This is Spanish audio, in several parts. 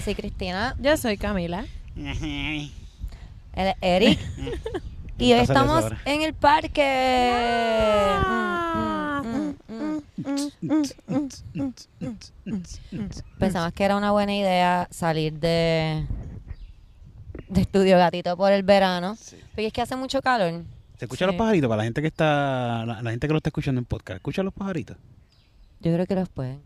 Yo soy Cristina. Yo soy Camila. Él es Eric. y hoy estamos en el parque. Pensamos que era una buena idea salir de, de Estudio Gatito por el verano. Porque es que hace mucho calor. ¿Se escuchan Sí. los pajaritos? Para la gente que está, la, la gente que lo está escuchando en podcast, ¿escuchan los pajaritos? Yo creo que los pueden.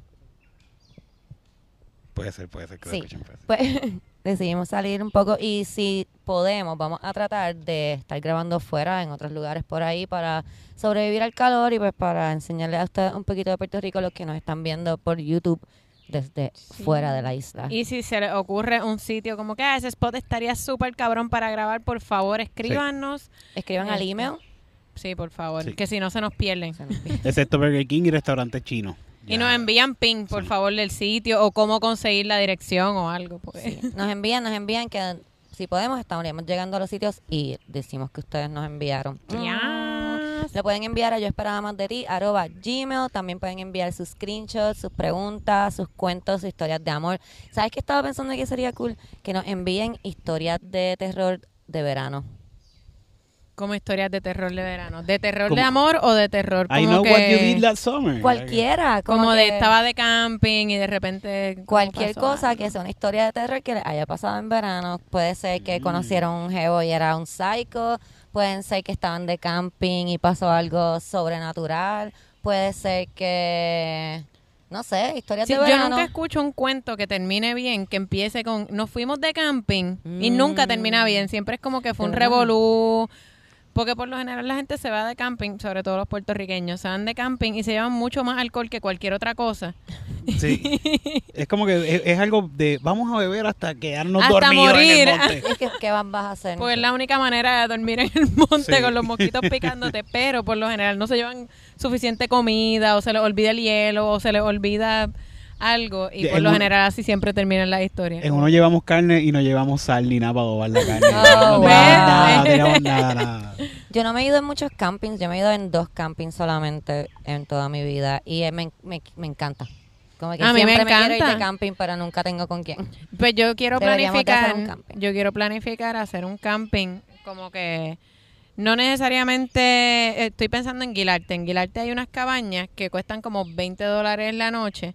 Puede ser, puede ser que Sí. Pues decidimos salir un poco y si podemos, vamos a tratar de estar grabando fuera en otros lugares por ahí para sobrevivir al calor y pues para enseñarles a ustedes un poquito de Puerto Rico los que nos están viendo por YouTube desde fuera de la isla. Y si se les ocurre un sitio como que ah, ese spot estaría súper cabrón para grabar, por favor, escríbanos. Escriban al Este, email. Sí, por favor, Sí. que si no se nos pierden. Se nos pide. Excepto Burger King y restaurantes chinos. Y nos envían ping, por Sí. favor, del sitio o cómo conseguir la dirección o algo. Pues. Sí. Nos envían, nos envían que si podemos estaríamos llegando a los sitios y decimos que ustedes nos enviaron. Yes. Lo pueden enviar a yo esperaba más de ti, arroba gmail. También pueden enviar sus screenshots, sus preguntas, sus cuentos, sus historias de amor. ¿Sabes qué estaba pensando que sería cool? Que nos envíen historias de terror de verano. Como historias de terror de verano. ¿De terror Como- de amor o de terror como I know que... what you did last summer. Cualquiera. Como, Como de estaba de camping y de repente... ¿cómo Cualquier pasó cosa algo? que sea una historia de terror que les haya pasado en verano. Puede ser que Mm. conocieron un jevo y era un psycho. Pueden ser que estaban de camping y pasó algo sobrenatural. Puede ser que... No sé, historias Sí, de yo verano. nunca escucho un cuento que termine bien, que empiece con nos fuimos de camping y Mm. nunca termina bien. Siempre es como que fue un revolú. Porque por lo general la gente se va de camping, sobre todo los puertorriqueños, se van de camping y se llevan mucho más alcohol que cualquier otra cosa. Sí. es como que es, es algo de vamos a beber hasta quedarnos Hasta dormidos morir. en el monte. Es que, ¿Qué vas a hacer? Porque es la única manera de dormir en el monte Sí. con los mosquitos picándote, pero por lo general no se llevan suficiente comida o se les olvida el hielo o se les olvida algo y por en lo general así siempre terminan las historias. En uno llevamos carne y no llevamos sal ni nada para adobar la carne. Oh, no wow. nada, no teníamos nada, nada. Yo no me he ido en muchos campings, yo me he ido en dos campings solamente en toda mi vida y eh, me, me, me encanta. Como que A mí me siempre quiero ir encanta. de camping, pero nunca tengo con quién. Pues yo quiero Deberíamos planificar, un camping. yo quiero planificar hacer un camping como que no necesariamente estoy pensando en Guilarte. En Guilarte hay unas cabañas que cuestan como 20 dólares la noche.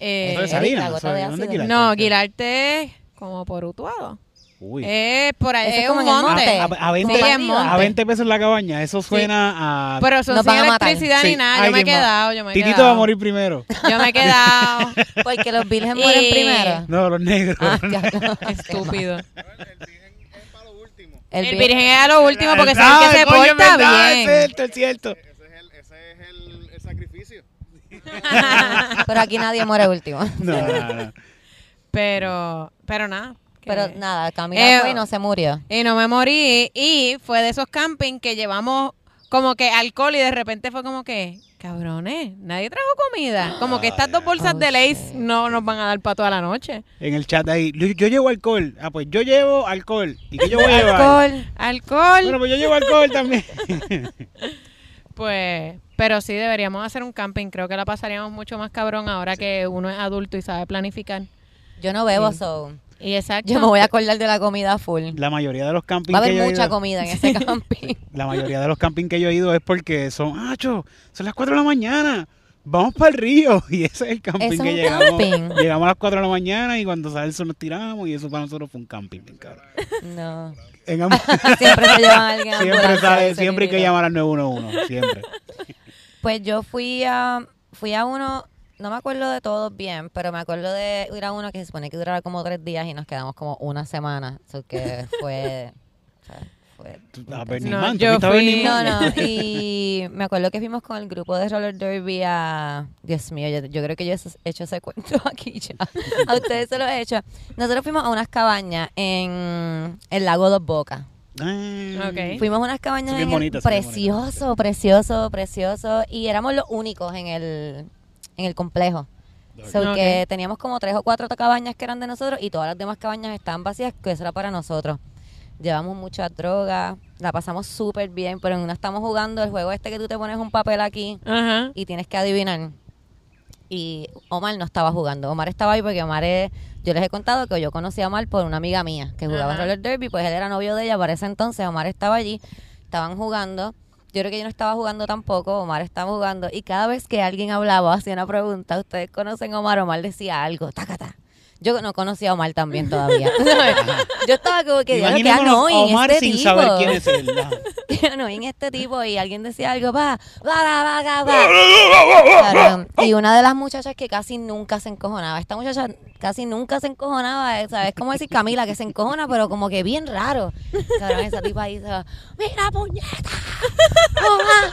Eh, Eso de Eric, Salinas, la gota ¿no? de ¿Dónde. Guilarte? no, Guilarte es como por Utuado. Uy. Es por ahí, es un monte. monte. A, a 20, Sí, monte. a 20 pesos la cabaña, eso suena a... Pero eso Nos sin van a matar. electricidad Sí, ni nada. Yo me he quedado, yo me he Titito quedado. va a morir primero. Yo me he quedado. Porque los virgen mueren Y- primero. No, los negros. Ah, ya, no. Estúpido. El, El vir- virgen es a lo último porque Ah, sabe que se porta verdad, bien. Es cierto, es cierto. Ese es el, ese es el, el sacrificio. Pero aquí nadie muere último. No, no, no. Pero, pero nada. Pero nada, Camila Eh, fue y no se murió. Y no me morí. Y fue de esos camping que llevamos como que alcohol y de repente fue como que, cabrones, nadie trajo comida. Como que estas dos bolsas Oh, de Lays shit. no nos van a dar para toda la noche. En el chat ahí, yo, yo llevo alcohol. Ah, pues yo llevo alcohol. ¿Y qué yo voy a llevar? Alcohol. Alcohol. Bueno, pues yo llevo alcohol también. Pues, pero sí deberíamos hacer un camping. Creo que la pasaríamos mucho más cabrón ahora que uno es adulto y sabe planificar. Yo no bebo, Sí. so. Y exacto. Yo me voy a acordar de la comida full. La mayoría de los campings Va a que haber he mucha ido- comida en ese camping. La mayoría de los campings que yo he ido es porque son, ah, cho, son las 4 de la mañana. Vamos para el río. Y ese es el camping que llegamos. camping. Llegamos a las 4 de la mañana y cuando sale el sol nos tiramos y eso para nosotros fue un camping, bien cabrón. No. En Siempre se llevan a alguien siempre sale, siempre hay que llamar al 911, siempre. Pues yo fui a fui a uno, no me acuerdo de todos bien, pero me acuerdo de ir a uno que se supone que duraba como tres días y nos quedamos como una semana. Eso que fue, o sea, fue Tú- intenso. A Burning No, Man, ¿tú yo fui- Burning No, Man? no, y me acuerdo que fuimos con el grupo de Roller Derby a... Dios mío, yo, yo creo que yo he hecho ese cuento aquí ya. A ustedes se lo he hecho. Nosotros fuimos a unas cabañas en el lago Dos Bocas. Ah, Ok. Fuimos a unas cabañas bien en el- precioso, precioso, precioso. Y éramos los únicos en el, en el complejo. So que teníamos como tres o cuatro cabañas que eran de nosotros y todas las demás cabañas estaban vacías, que eso era para nosotros. Llevamos muchas drogas, la pasamos súper bien, pero en una estamos jugando el juego este que tú te pones un papel aquí Ajá. y tienes que adivinar. y Omar no estaba jugando. Omar estaba ahí porque Omar es, yo les he contado que yo conocí a Omar por una amiga mía que jugaba Ajá. roller derby, pues él era novio de ella para ese entonces, Omar estaba allí, estaban jugando. Yo creo que yo no estaba jugando tampoco, Omar estaba jugando y cada vez que alguien hablaba o hacía una pregunta, ustedes conocen a Omar, Omar decía algo, tacata. Yo no conocía a Omar también todavía. yo estaba como que, diablo, qué Imaginémonos a annoying Omar este sin tipo. saber quién es él. ¿no? Yo no, en este tipo y alguien decía algo, va, va, va, va, va, Y una de las muchachas que casi nunca se encojonaba, esta muchacha casi nunca se encojonaba, eh, ¿sabes? como decir Camila, que se encojona, pero como que bien raro. Cabrón, esa tipa ahí se va, mira, puñeta, mamá.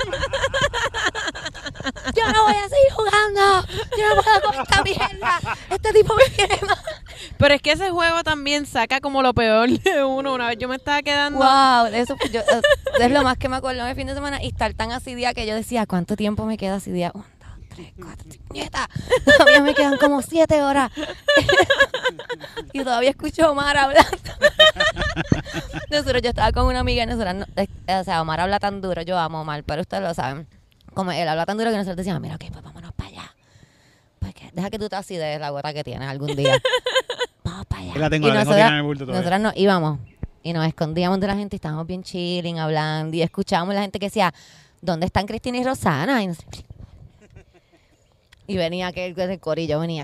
Yo no voy a seguir jugando, yo no puedo con esta mierda, este tipo me tiene mal. Pero es que ese juego también saca como lo peor de uno. Una vez yo me estaba quedando. Wow, eso yo, eh, es lo más que me acuerdo de fin de semana y estar tan así día que yo decía, ¿cuánto tiempo me queda así día? Un, dos, tres, cuatro, nieta. Todavía me quedan como siete horas. y todavía escucho a Omar hablando. nosotros, yo estaba con una amiga y nosotros, no- o sea, Omar habla tan duro, yo amo a Omar, pero ustedes lo saben. Como él habla tan duro que nosotros decíamos, mira, ok, pues vámonos para allá. Deja que tú te acides la gota que tienes algún día. Vamos para allá. Yo la tengo, Y la tengo nosotras- tirada en el bulto todavía. nosotras nos íbamos y nos escondíamos de la gente y estábamos bien chilling, hablando y escuchábamos la gente que decía, ¿dónde están Cristina y Rosana? Y, nosotros- y venía aquel del corillo, venía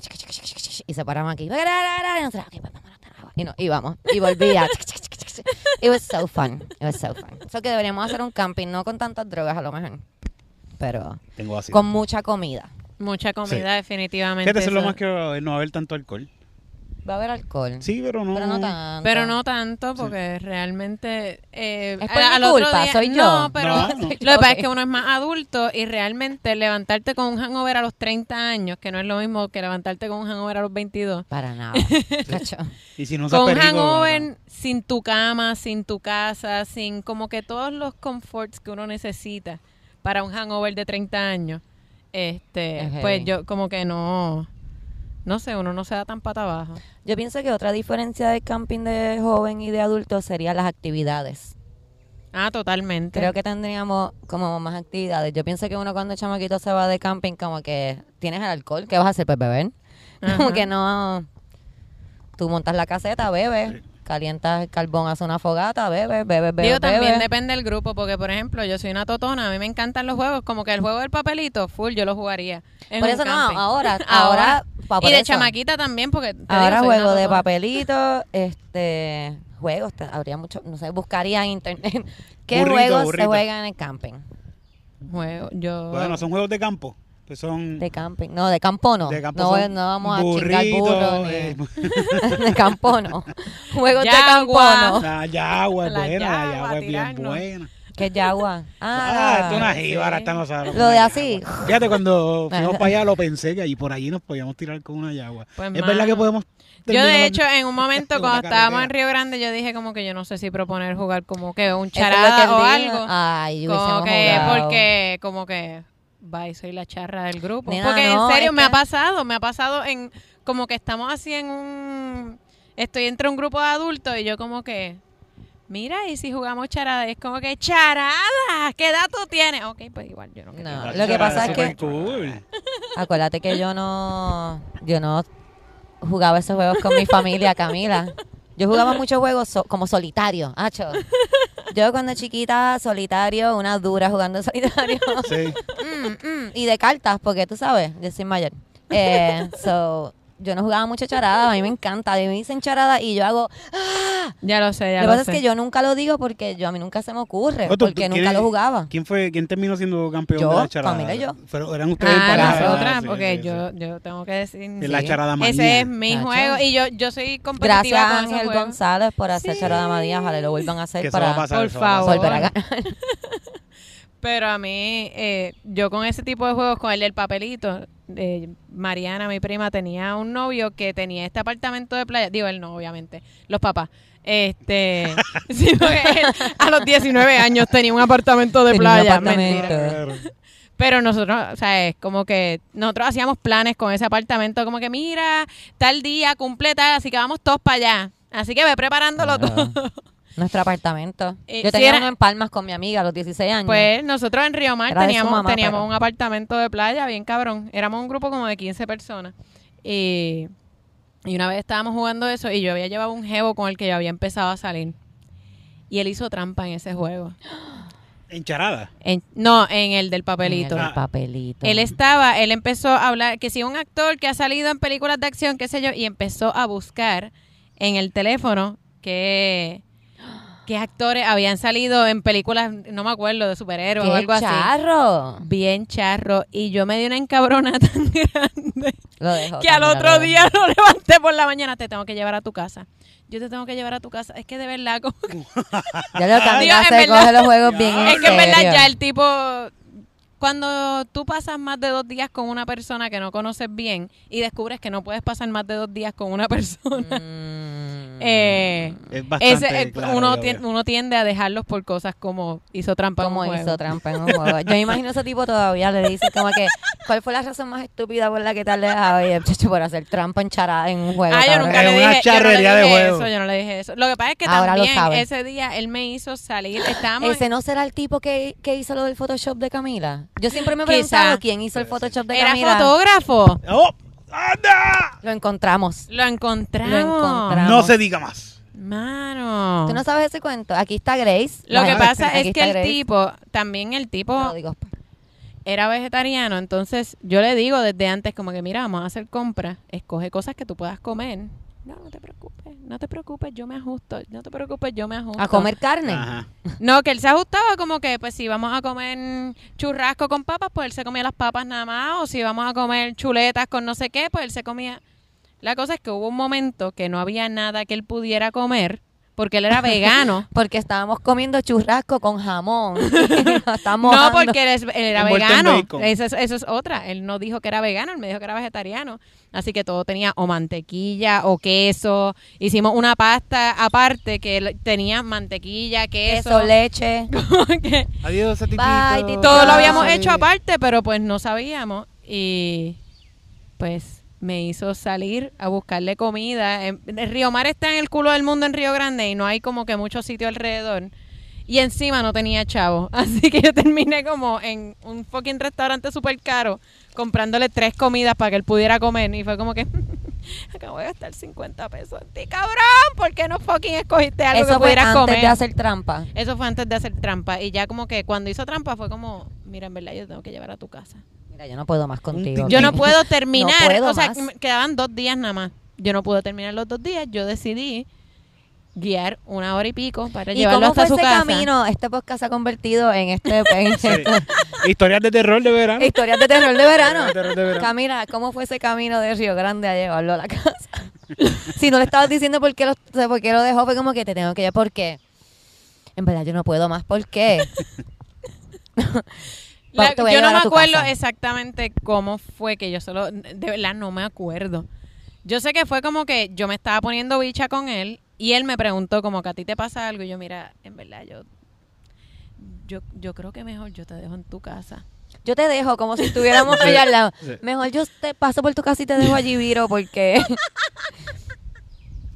y se paraban aquí. Y nosotros, ok, pues vámonos. Y nos íbamos y volvía. It was so fun. It was so fun. So que deberíamos hacer un camping, no con tantas drogas a lo mejor, pero Tengo con mucha comida. Mucha comida, Sí. definitivamente. Fíjate, eso es lo más que a no va a haber tanto alcohol. Va a haber alcohol. Sí, pero no. Pero no tanto. Pero no tanto, porque realmente. Eh, Es por a- mi culpa, día- soy yo. No, pero No, no. lo que pasa es que uno es más adulto y realmente levantarte con un hangover a los 30 años, que no es lo mismo que levantarte con un hangover a los 22. Para nada. cacho. Y si no Con un hangover no. sin tu cama, sin tu casa, sin como que todos los comforts que uno necesita para un hangover de 30 años. Este, Es pues heavy. yo como que no no sé, uno no se da tan pata abajo. Yo pienso que otra diferencia del camping de joven y de adulto serían las actividades. Ah, totalmente. Creo que tendríamos como más actividades. Yo pienso que uno cuando chamaquito se va de camping como que tienes el alcohol, ¿qué vas a hacer? Pues beber. Como Ajá. que no... Tú montas la caseta, bebes, calientas el carbón, haces una fogata, bebes, bebes, bebes, Digo, también depende del grupo, porque por ejemplo, yo soy una totona, a mí me encantan los juegos, como que el juego del papelito, full, yo lo jugaría. en Por eso no, ahora, ahora, y de eso. chamaquita también, porque te Ahora digo, soy una juego de totona. papelito, este, juegos, te- habría mucho, no sé, buscaría en internet qué Burrito, juegos se juegan en el camping. Juego, yo... Bueno, son juegos de campo. Pues son De camping, no, de campo no. de campo. no, son no vamos a chingar burritos, eh, ni de campo no. Juegos de campo Yagua. no. La yagua es La buena, la yagua, yagua es bien tirarnos. buena. ¿Qué es yagua? Ah, esto es una jíbara, esta no sabe. Lo de así. Fíjate, cuando fuimos para allá lo pensé que allí por allí nos podíamos tirar con una yagua. Pues, es mano, verdad que podemos... Yo terminar de hecho en un momento en cuando estábamos en carretera. Río Grande yo dije como que yo no sé si proponer jugar como que un Eso es lo que charada él o dijo. algo. Ay, como hubiésemos que jugado. porque como que bye, soy la charra del grupo. Nena, porque no, en serio es me que- ha pasado, me ha pasado en como que estamos así en un estoy entre un grupo de adultos y yo como que Mira, y si jugamos charada, es como que charada, ¿qué edad tú tienes? Ok, pues igual yo no quiero. No, lo que pasa es que cool. acuérdate que yo no yo no jugaba esos juegos con mi familia, Camila. Yo jugaba muchos juegos so- como solitario, hacho. Yo cuando chiquita, solitario, una dura jugando solitario. Sí. Mm, mm, y de cartas, porque tú sabes, yo soy mayor. Eh, so, yo no jugaba mucho charada, a mí me encanta. A mí me dicen charada y yo hago. ¡Ah! Ya lo sé, ya Lo que lo pasa sé. es que yo nunca lo digo porque yo a mí nunca se me ocurre, tú- porque tú- nunca ¿quién- lo jugaba. ¿Quién fue, quién terminó siendo campeón Yo, de la charada? Camila y yo. Pero eran ustedes Ah, pareja, ¿verdad? nosotras, Sí, porque sí, yo, sí. yo tengo que decir. Es la Sí. charada manía. Ese es mi Chacho. juego y yo, yo soy competitiva Gracias a con Ángel. González por hacer Sí. charada Madía, ojalá lo vuelvan a hacer Que eso va a para pasar, por va a pasar. favor. volver a ganar. Pero a mí, eh, yo con ese tipo de juegos, con el del papelito, eh, Mariana, mi prima, tenía un novio que tenía este apartamento de playa. Digo, él no, obviamente, los papás. Este, sí, él a los 19 años tenía un apartamento de Tenía un playa. apartamento. mentira. Claro. Pero nosotros, o sea, es como que nosotros hacíamos planes con ese apartamento, como que mira, tal día cumple tal, así que vamos todos para allá. Así que ve preparándolo todo. Nuestro apartamento. Eh, Yo tenía era- uno en Palmas con mi amiga a los 16 años. Pues nosotros en Río Mar Era teníamos, mamá, teníamos pero- un apartamento de playa bien cabrón. Éramos un grupo como de 15 personas. Y, y una vez estábamos jugando eso y yo había llevado un jevo con el que yo había empezado a salir. Y él hizo trampa en ese juego. En- no, en el del En papelito. el papelito. Él estaba, él empezó a hablar, que si un actor que ha salido en películas de acción, qué sé yo, y empezó a buscar en el teléfono que qué actores habían salido en películas, no me acuerdo, de superhéroes o ¡Qué algo así. charro! Bien charro. Y yo me di una encabrona tan grande Lo dejo. que al otro lo día lo levanté por la mañana. Te tengo que llevar a tu casa. Yo te tengo que llevar a tu casa. Es que de verdad, como que-. Ya lo Digo, verdad- coge los juegos bien en es que en verdad ya el tipo... Cuando tú pasas más de dos días con una persona que no conoces bien y descubres que no puedes pasar más de dos días con una persona, Mm. Eh, Es bastante ese, eh, claro, uno, yo tien- veo. uno tiende a dejarlos por cosas como hizo trampa en como un juego. hizo trampa en un juego. Yo me imagino ese tipo todavía le dice como que ¿cuál fue la razón más estúpida por la que tal le dejaba? Y el chacho por hacer trampa en charada en un juego. Ah, yo nunca le dije, una yo no le charrería de juego. eso, yo no le dije eso. Lo que pasa es que Ahora lo también ese día él me hizo salir, estábamos Ese no será el tipo que, que hizo lo del Photoshop de Camila. Yo siempre me he preguntado quién hizo el Photoshop de era Camila. fotógrafo. ¡Oh! ¡Anda! Lo encontramos. Lo encontramos. Lo encontramos. No se diga más. Mano. ¿Tú no sabes ese cuento? Aquí está Grace. Lo que pasa es que el Grace. tipo, también el tipo digo. era vegetariano, entonces yo le digo desde antes como que mira, vamos a hacer compras, escoge cosas que tú puedas comer. No, no te preocupes, no te preocupes, yo me ajusto, no te preocupes, yo me ajusto. A comer carne. Ajá. No, que él se ajustaba como que, pues si vamos a comer churrasco con papas, pues él se comía las papas nada más, o si vamos a comer chuletas con no sé qué, pues él se comía... La cosa es que hubo un momento que no había nada que él pudiera comer, porque él era vegano. Porque estábamos comiendo churrasco con jamón. Estamos No, porque él, es- él era Envuelto vegano. Eso es, eso es otra. Él no dijo que era vegano, él me dijo que era vegetariano. Así que todo tenía o mantequilla o queso. Hicimos una pasta aparte que tenía mantequilla, queso. queso, leche. que Adiós. Bye, Tito. todo lo habíamos hecho aparte, pero pues no sabíamos. Y pues me hizo salir a buscarle comida. En- el Río Mar está en el culo del mundo en Río Grande y no hay como que mucho sitio alrededor. Y encima no tenía chavo. Así que yo terminé como en un fucking restaurante súper caro comprándole tres comidas para que él pudiera comer. Y fue como que acabo de gastar 50 pesos en ti, cabrón. ¿Por qué no fucking escogiste algo Eso que fue pudieras antes comer? de hacer trampa. Eso fue antes de hacer trampa. Y ya como que cuando hizo trampa fue como, mira, en verdad yo tengo que llevar a tu casa. Mira, yo no puedo más contigo. Yo no puedo terminar. No puedo o sea, más. quedaban dos días nada más. Yo no pude terminar los dos días. Yo decidí guiar una hora y pico para ¿Y llevarlo cómo fue hasta su ese casa. camino? Este podcast se ha convertido en este en Sí. esta- Historias de terror de verano. historias de terror de verano. De terror de verano. Camila, ¿cómo fue ese camino de Río Grande a llevarlo a la casa? si no le estabas diciendo por qué lo, o sea, por qué lo dejó, fue como que te tengo que llevar. ¿Por qué? En verdad, yo no puedo más. ¿Por qué? La- Te voy a yo no me a tu acuerdo casa. exactamente cómo fue que yo solo, de verdad no me acuerdo. Yo sé que fue como que yo me estaba poniendo bicha con él y él me preguntó como que a ti te pasa algo y yo mira, en verdad yo yo yo creo que mejor yo te dejo en tu casa. Yo te dejo como si estuviéramos allá al lado. Mejor yo te paso por tu casa y te dejo allí, Viro, porque...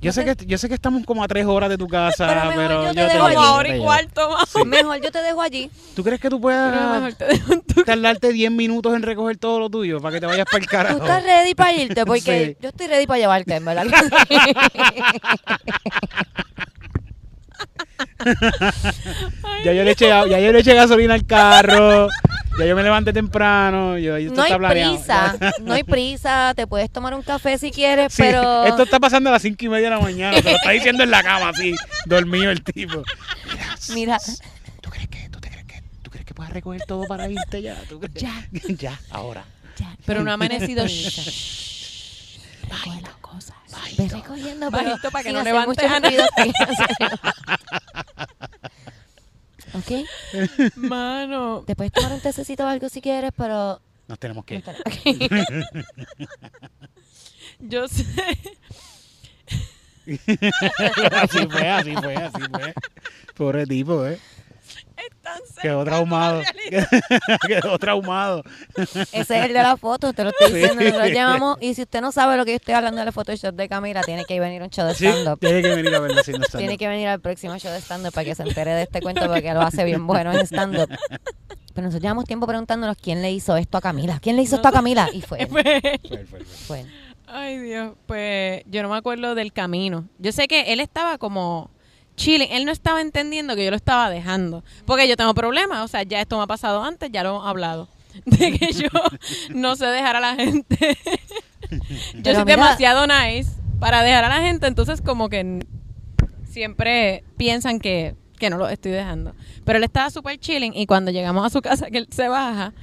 Yo sé, que, yo sé que estamos como a tres horas de tu casa, Pero pero, mejor yo te yo dejo allí. hora y llevo. cuarto más. mejor yo te dejo allí. ¿Tú crees que tú puedas te tu tardarte 10 minutos en recoger todo lo tuyo para que te vayas para el ¿Tú carajo? estás ready para irte? Porque Sí. yo estoy ready para llevarte, en verdad. Ya yo le eché, ya yo le eché gasolina al carro, ya yo me levanté temprano, yo, esto no hay planeado. prisa, no hay prisa. Te puedes tomar un café si quieres, Sí, pero... esto está pasando a las cinco y media de la mañana, te lo está diciendo en la cama así, dormido el tipo. Mira, ¿Tú crees que, tú te crees que, tú crees que puedas recoger todo para irte ya? ¿Tú crees? Ya. ya, ahora. Pero no ha amanecido. recoge las cosas. Ve recogiendo, pero Bajito para que no levantes a nadie. ¿Ok? Mano. Te puedes tomar un tececito o algo si quieres, pero... Nos tenemos que ir. Yo sé. así fue, así fue, así fue. Pobre tipo, ¿eh? Quedó traumado. Quedó traumado. Ese es el de la foto, te lo estoy Sí. diciendo. Nosotros llamamos, y si usted no sabe lo que yo estoy hablando de la Photoshop de Camila, tiene que venir a un show de Sí, stand-up. tiene que venir a verlo haciendo stand-up. Tiene que venir al próximo show de stand-up para que se entere de este cuento porque lo hace bien bueno en stand-up. Pero nosotros llevamos tiempo preguntándonos quién le hizo esto a Camila. ¿Quién le hizo esto a Camila? Y fue él. Fue él, fue él, fue él. Fue él. Ay, Dios. Pues yo no me acuerdo del camino. Yo sé que él estaba como chilling. Él no estaba entendiendo que yo lo estaba dejando. Porque yo tengo problemas. O sea, ya esto me ha pasado antes, ya lo hemos hablado. De que yo no sé dejar a la gente. yo Pero soy mira- demasiado nice para dejar a la gente. Entonces, como que siempre piensan que, que no lo estoy dejando. Pero él estaba súper chilling. Y cuando llegamos a su casa, que él se baja,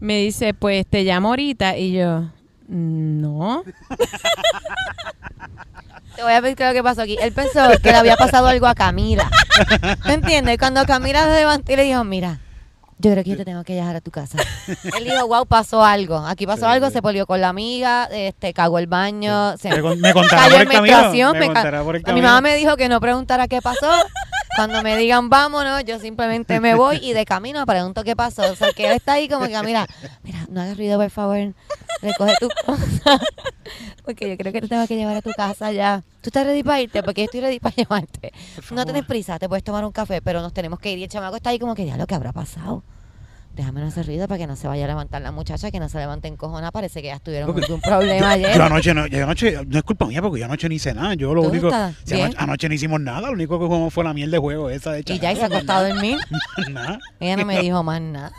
me dice, pues te llamo ahorita. Y yo, no. Te voy a pedir lo que pasó aquí. Él pensó que le había pasado algo a Camila. ¿Me entiendes? Cuando Camila se levantó y le dijo, mira, yo creo que yo te tengo que llevar a tu casa. Él dijo, wow, pasó algo. Aquí pasó Sí, algo, sí. se polió con la amiga, este, cagó el baño, se Me, con- me contará cayó por el camino. Me me por el a mi mamá me dijo que no preguntara qué pasó. Cuando me digan vámonos, yo simplemente me voy y de camino pregunto qué pasó. O sea, que él está ahí como que, mira, mira, no hagas ruido, por favor. Recoge tu cosa. Porque yo creo que te tengo que llevar a tu casa ya. ¿Tú estás ready para irte? Porque yo estoy ready para llevarte. No tienes prisa, te puedes tomar un café, pero nos tenemos que ir. Y el chamaco está ahí como que, ya lo que habrá pasado. Déjame no hacer ruido para que no se vaya a levantar la muchacha, que no se levante en cojona. Parece que ya estuvieron Porque- algún problema ayer. Yo anoche no, yo anoche, no es culpa mía porque yo anoche ni hice nada. Yo lo ¿Tú único, si anoche, anoche no hicimos nada, lo único que jugamos fue la miel de juego esa de Y ya y se ha acostado a dormir. Nada, Ella no me dijo más nada.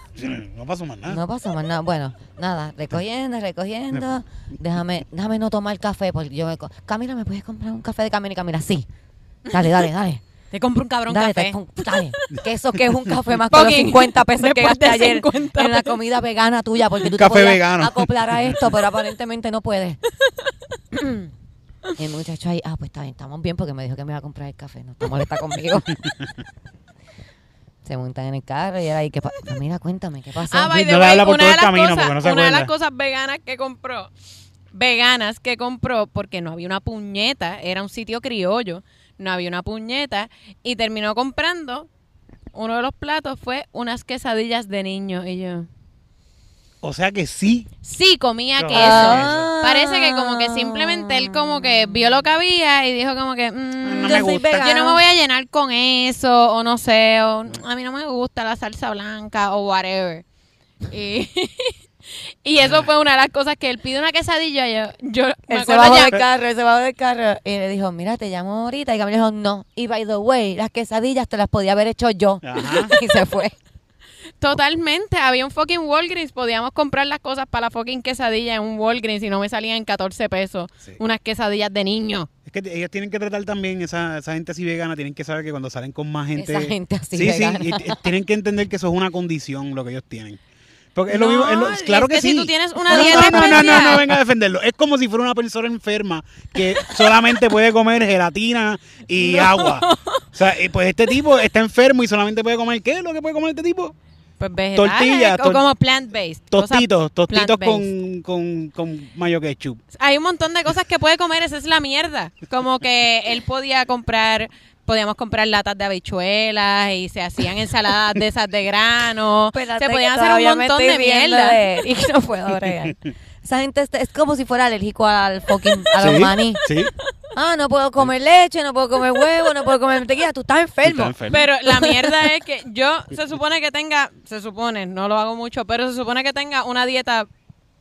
no pasó más nada. No pasó más nada. Bueno, nada, recogiendo, recogiendo. Déjame, déjame no tomar café porque yo me... Camila, ¿me puedes comprar un café de Camila y Camila? Sí. Dale, dale, dale. Te compro un cabrón dale, café. te dale. Que eso que es un café más con los Fucking 50 pesos que gasté ayer 50 en la comida vegana tuya porque tú te Café podías vegano. acoplar a esto, pero aparentemente no puedes. Y el muchacho ahí, ah, pues está bien, estamos bien porque me dijo que me iba a comprar el café, no está molesta conmigo. Se montan en el carro y era ahí, ¿qué pasa? Mira, cuéntame, ¿qué pasó? Ah, No le habla por una todo de el las camino, cosas, porque no se una de las cosas veganas que compró, veganas que compró, porque no había una puñeta, era un sitio criollo, no había una puñeta, y terminó comprando, uno de los platos fue unas quesadillas de niño, y yo, O sea que sí. sí, comía No, queso. Ah. Parece que como que simplemente él como que vio lo que había y dijo como que, mm, No yo me soy gusta. yo no me voy a llenar con eso, o no sé, o a mí no me gusta la salsa blanca o whatever. Y, y eso fue una de las cosas que él pide una quesadilla. Yo, yo me Él se bajó ya- del carro, él se bajó del carro y le dijo, mira, te llamo ahorita. Y Camila dijo, no. Y by the way, las quesadillas te las podía haber hecho yo. Ajá. Y se fue. Totalmente, había un fucking Walgreens, podíamos comprar las cosas para la fucking quesadilla en un Walgreens y no me salían en 14 pesos Sí. unas quesadillas de niño. Es que ellos tienen que tratar también, esa, esa gente así vegana, tienen que saber que cuando salen con más gente... Esa gente así sí, vegana. sí, y- y tienen que entender que eso es una condición lo que ellos tienen. Porque es lo No, mismo, es lo- es claro que, que si sí. tú tienes una No, dieta no, no, no, no, venga a defenderlo. Es como si fuera una persona enferma que solamente puede comer gelatina y agua. O sea, pues este tipo está enfermo y solamente puede comer, ¿qué es lo que puede comer este tipo? Pues vegetales Tortillas, o como plant-based. Tostitos, tostitos con, con mayo ketchup. Hay un montón de cosas que puede comer, esa es la mierda. Como que él podía comprar, podíamos comprar latas de habichuelas y se hacían ensaladas de esas de grano. Espérate, se podían hacer un montón de mierda. de Y no puedo bregar. Esa gente está- es como si fuera alérgico al fucking a los ¿Sí? maní. Sí. Ah, no puedo comer leche, no puedo comer huevo, no puedo comer mantequilla. Tú estás enfermo. Está enfermo. Pero la mierda es que yo se supone que tenga, se supone, no lo hago mucho, pero se supone que tenga una dieta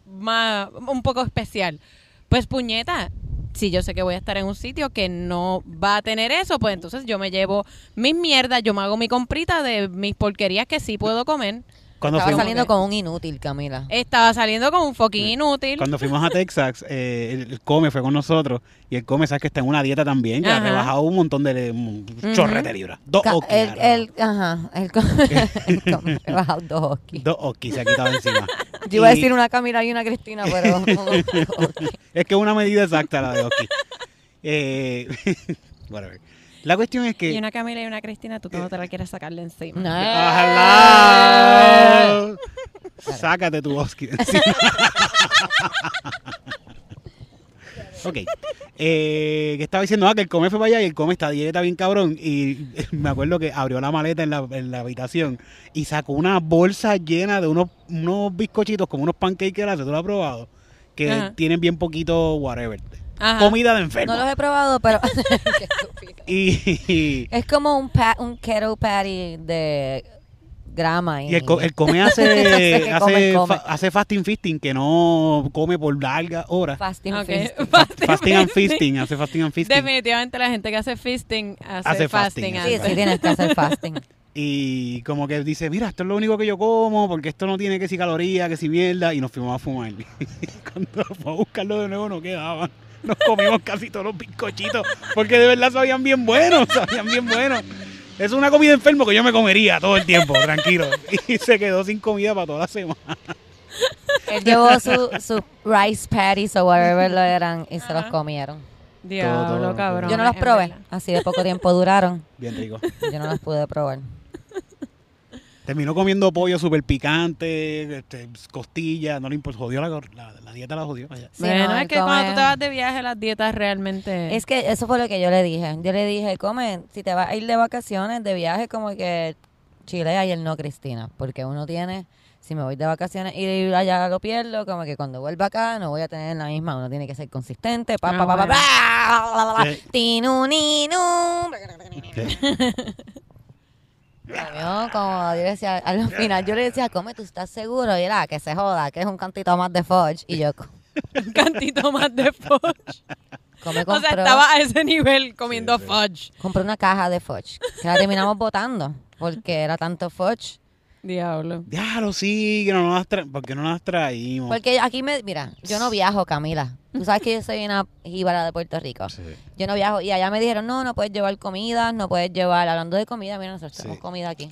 más, un poco especial. Pues puñeta, si yo sé que voy a estar en un sitio que no va a tener eso, pues entonces yo me llevo mis mierdas, yo me hago mi comprita de mis porquerías que sí puedo comer. Cuando Estaba fuimos, saliendo con un inútil, Camila. Estaba saliendo con un fucking inútil. cuando fuimos a Texas, eh, el, el Come fue con nosotros y el Come, sabes que está en una dieta también, que ha rebajado un montón de un de libras. Dos Ca- okis. el, el, ajá, el, com- el com- he bajado dos okis. Dos okis se ha quitado encima. Yo iba a decir una Camila y una Cristina, pero... Es que es una medida exacta la de oki. Eh, whatever. La cuestión es que... Y una Camila y una Cristina, tú no te la quieres sacarle encima. ¡Ojalá! Sácate tu oski de encima. Ok. Eh, que estaba diciendo, ah, que el come fue para allá y el come está dieta bien cabrón. Y me acuerdo que abrió la maleta en la, en la habitación y sacó una bolsa llena de unos, unos bizcochitos como unos pancakes que hace, ¿tú lo has probado? Que Ajá. tienen bien poquito whatever. Ajá. Comida de enfermo. No los he probado, pero Qué y, es como un pa- un keto patty de grama y, y el, co- el come hace, come hace, come. fa- hace fasting feasting, que no come por largas horas. fasting fasting and feasting, hace fasting and feasting. Definitivamente la gente que hace feasting hace, Hace fasting. fasting, Sí, sí, tienes que hacer fasting. Y como que dice, mira, esto es lo único que yo como, porque esto no tiene que si calorías, que si mierda, y nos fuimos a fumar. Y cuando fuimos a buscarlo de nuevo no quedaban. Nos comimos casi todos los bizcochitos, porque de verdad sabían bien buenos, sabían bien buenos. Es una comida enfermo que yo me comería todo el tiempo, tranquilo. Y se quedó sin comida para toda la semana. Él llevó su, su rice patties o whatever lo eran y se los comieron. Diablo, Todo, todo. cabrón. Yo no los probé, así de poco tiempo duraron. Bien rico. Yo no los pude probar. Terminó comiendo pollo súper picante, este, costillas, no le importa, jodió la, la, la dieta, la jodió. Sí, bueno, no, es que cuando tú te vas de viaje, las dietas realmente. Es que eso fue lo que yo le dije. Yo le dije, come, si te vas a ir de vacaciones, de viaje, como que Chile y él no, Cristina. Porque uno tiene, si me voy de vacaciones y allá lo pierdo, como que cuando vuelva acá no voy a tener la misma. Uno tiene que ser consistente. Pa, pa, pa, pa, bueno. pa, Sí. tinu, ninu. Sí. Comió como yo le decía, al final yo le decía, come, ¿tú estás seguro? Y era, "Ah, que se joda, que es un cantito más de fudge. Y yo, un cantito más de fudge. come, O sea, compró- estaba a ese nivel comiendo Sí, sí. fudge. compré una caja de fudge, que la terminamos botando, porque era tanto fudge. Diablo. Diablo, sí, que no nos tra ¿por qué no las traímos? Porque aquí me, mira, yo no viajo, Camila. Tú sabes que yo soy una jíbara de Puerto Rico. Sí. Yo no viajo. Y allá me dijeron, no, no puedes llevar comida, no puedes llevar, hablando de comida, mira, nosotros Sí. tenemos comida aquí.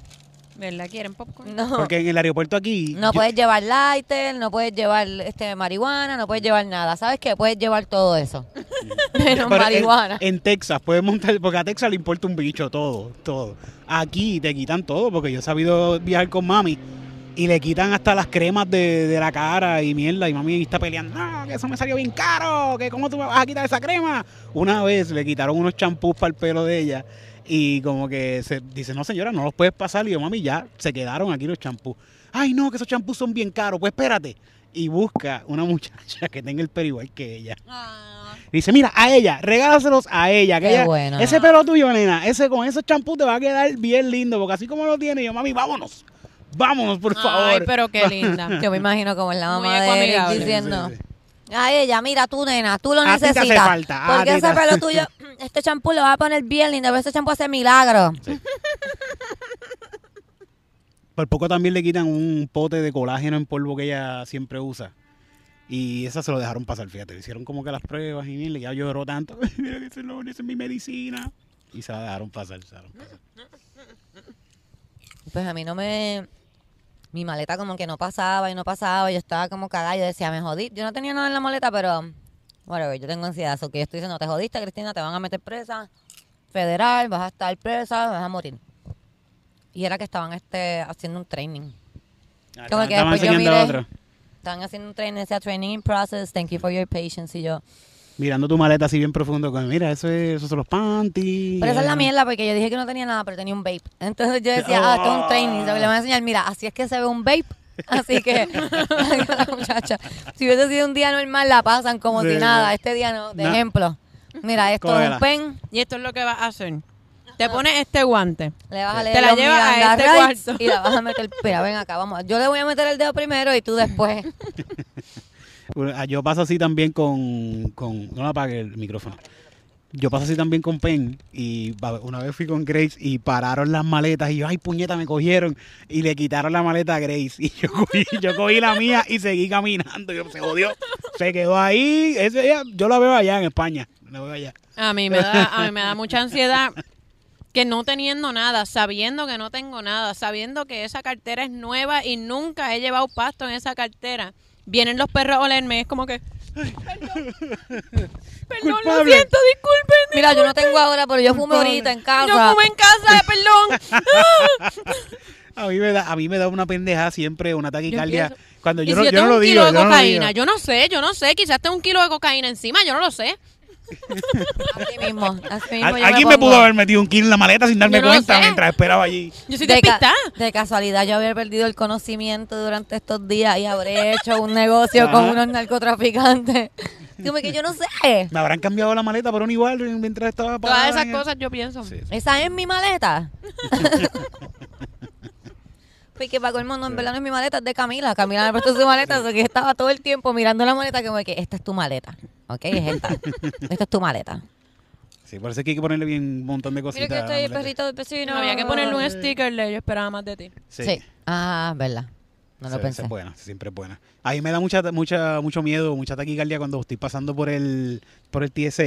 ¿Verdad? ¿Quieren popcorn? No. Porque en el aeropuerto aquí... No yo- puedes llevar lighter, no puedes llevar este marihuana, no puedes llevar nada. ¿Sabes qué? Puedes llevar todo eso. Menos Pero en- marihuana. En, Texas puedes montar, porque a Texas le importa un bicho todo, todo. Aquí te quitan todo, porque yo he sabido viajar con mami y le quitan hasta las cremas de, de la cara y mierda. Y mami está peleando, no, que eso me salió bien caro, que cómo tú me vas a quitar esa crema. Una vez le quitaron unos champús para el pelo de ella y como que se dice, no señora, no los puedes pasar. Y yo, mami, ya se quedaron aquí los champús. Ay, no, que esos champús son bien caros, pues espérate. Y busca una muchacha que tenga el pelo igual que ella. Y dice, mira, a ella, regálaselos a ella. Que Qué ella bueno. Ese pelo tuyo, nena, ese con esos champús te va a quedar bien lindo, porque así como lo tiene, yo, mami, vámonos. Vámonos, por favor. Ay, pero qué linda. Yo me imagino como es la mamá de Eric amigable. diciendo, Sí, sí, a ella, mira tú, nena, tú lo A ti te hace necesitas. falta, porque ese pelo tuyo, este champú lo va a poner bien lindo, pero ese champú hace milagro. Por poco también le quitan un pote de colágeno en polvo que ella siempre usa. Y esa se lo dejaron pasar, fíjate. Le hicieron como que las pruebas y mira, ya lloró tanto. Mira que lo- esa es mi medicina. Y se la dejaron pasar, se la dejaron pasar. Pues a mí no me... Mi maleta como que no pasaba y no pasaba. Yo estaba como cagada. Yo decía, me jodí. Yo no tenía nada en la maleta, pero... Whatever, yo tengo ansiedad. So que yo estoy diciendo, te jodiste, Cristina, te van a meter presa. Federal, vas a estar presa, vas a morir. Y era que estaban este haciendo un training. Ah, Como que después yo miré- otro. Estaban haciendo un training, decía training in process, thank you for your patience. Y yo, Mirando tu maleta así bien profundo. Como, mira, eso es, esos son los panties. Pero esa es la eh". mierda porque yo dije que no tenía nada, pero tenía un vape. Entonces yo decía, ah, esto es un training. Le voy a enseñar, mira, así es que se ve un vape. Así que, la muchacha, si hubiese sido un día normal, la pasan como Sí, si nada. Este día no, de No. ejemplo. Mira, esto es un pen, Y esto es lo que vas a hacer. Te pones este guante. le vas a Te leer la los llevas a este cuarto. y la vas a meter. Mira, ven acá, vamos. Yo le voy a meter el dedo primero y tú después. Ah, Yo paso así también con, con... No apague el micrófono. Yo paso así también con Pen y una vez fui con Grace y pararon las maletas y yo, ay puñeta, me cogieron y le quitaron la maleta a Grace y yo cogí, la mía y seguí caminando y yo, se jodió, se quedó ahí, ese yo la veo allá en España, la veo allá. A mí me da, a mí me da mucha ansiedad que no teniendo nada, sabiendo que no tengo nada, sabiendo que esa cartera es nueva y nunca he llevado pasto en esa cartera. Vienen los perros a olerme, es como que, perdón, perdón, lo siento, disculpen. Mira, yo no tengo ahora, pero yo fumo ahorita en casa. Yo fumé en casa, perdón. A mí me da, a mí me da una pendeja siempre, una taquicardia, Yo Cuando Y yo si no, yo yo no tengo lo un digo, kilo de yo no cocaína, yo no sé, yo no sé, quizás tengo un kilo de cocaína encima, yo no lo sé. Así mismo, así mismo A- yo me Alguien me pudo haber metido un kilo en la maleta sin darme Yo no lo cuenta sé. mientras esperaba allí. Yo soy de, ca- despistada. de casualidad yo había perdido el conocimiento durante estos días y habré hecho un negocio con Ajá. unos narcotraficantes. Como que yo no sé. Me habrán cambiado la maleta por un igual mientras estaba Todas esas en el- cosas yo pienso. Sí, sí. ¿Esa es mi maleta? Porque para colmo, no, en verdad no es mi maleta, es de Camila. Camila me prestó su maleta, así que estaba todo el tiempo mirando la maleta como que esta es tu maleta. ¿Ok? Es esta. Esta es tu maleta. Sí, por eso es que hay que ponerle bien un montón de Mira cositas. que a la estoy el perrito del vecino. Había que ponerle un sticker yo esperaba más de ti. Sí. Sí. Ah, verdad. No lo esa pensé. es buena, siempre es buena. A mí me da mucha, mucha, mucho miedo, mucha taquicardia cuando estoy pasando por el, por el TSA.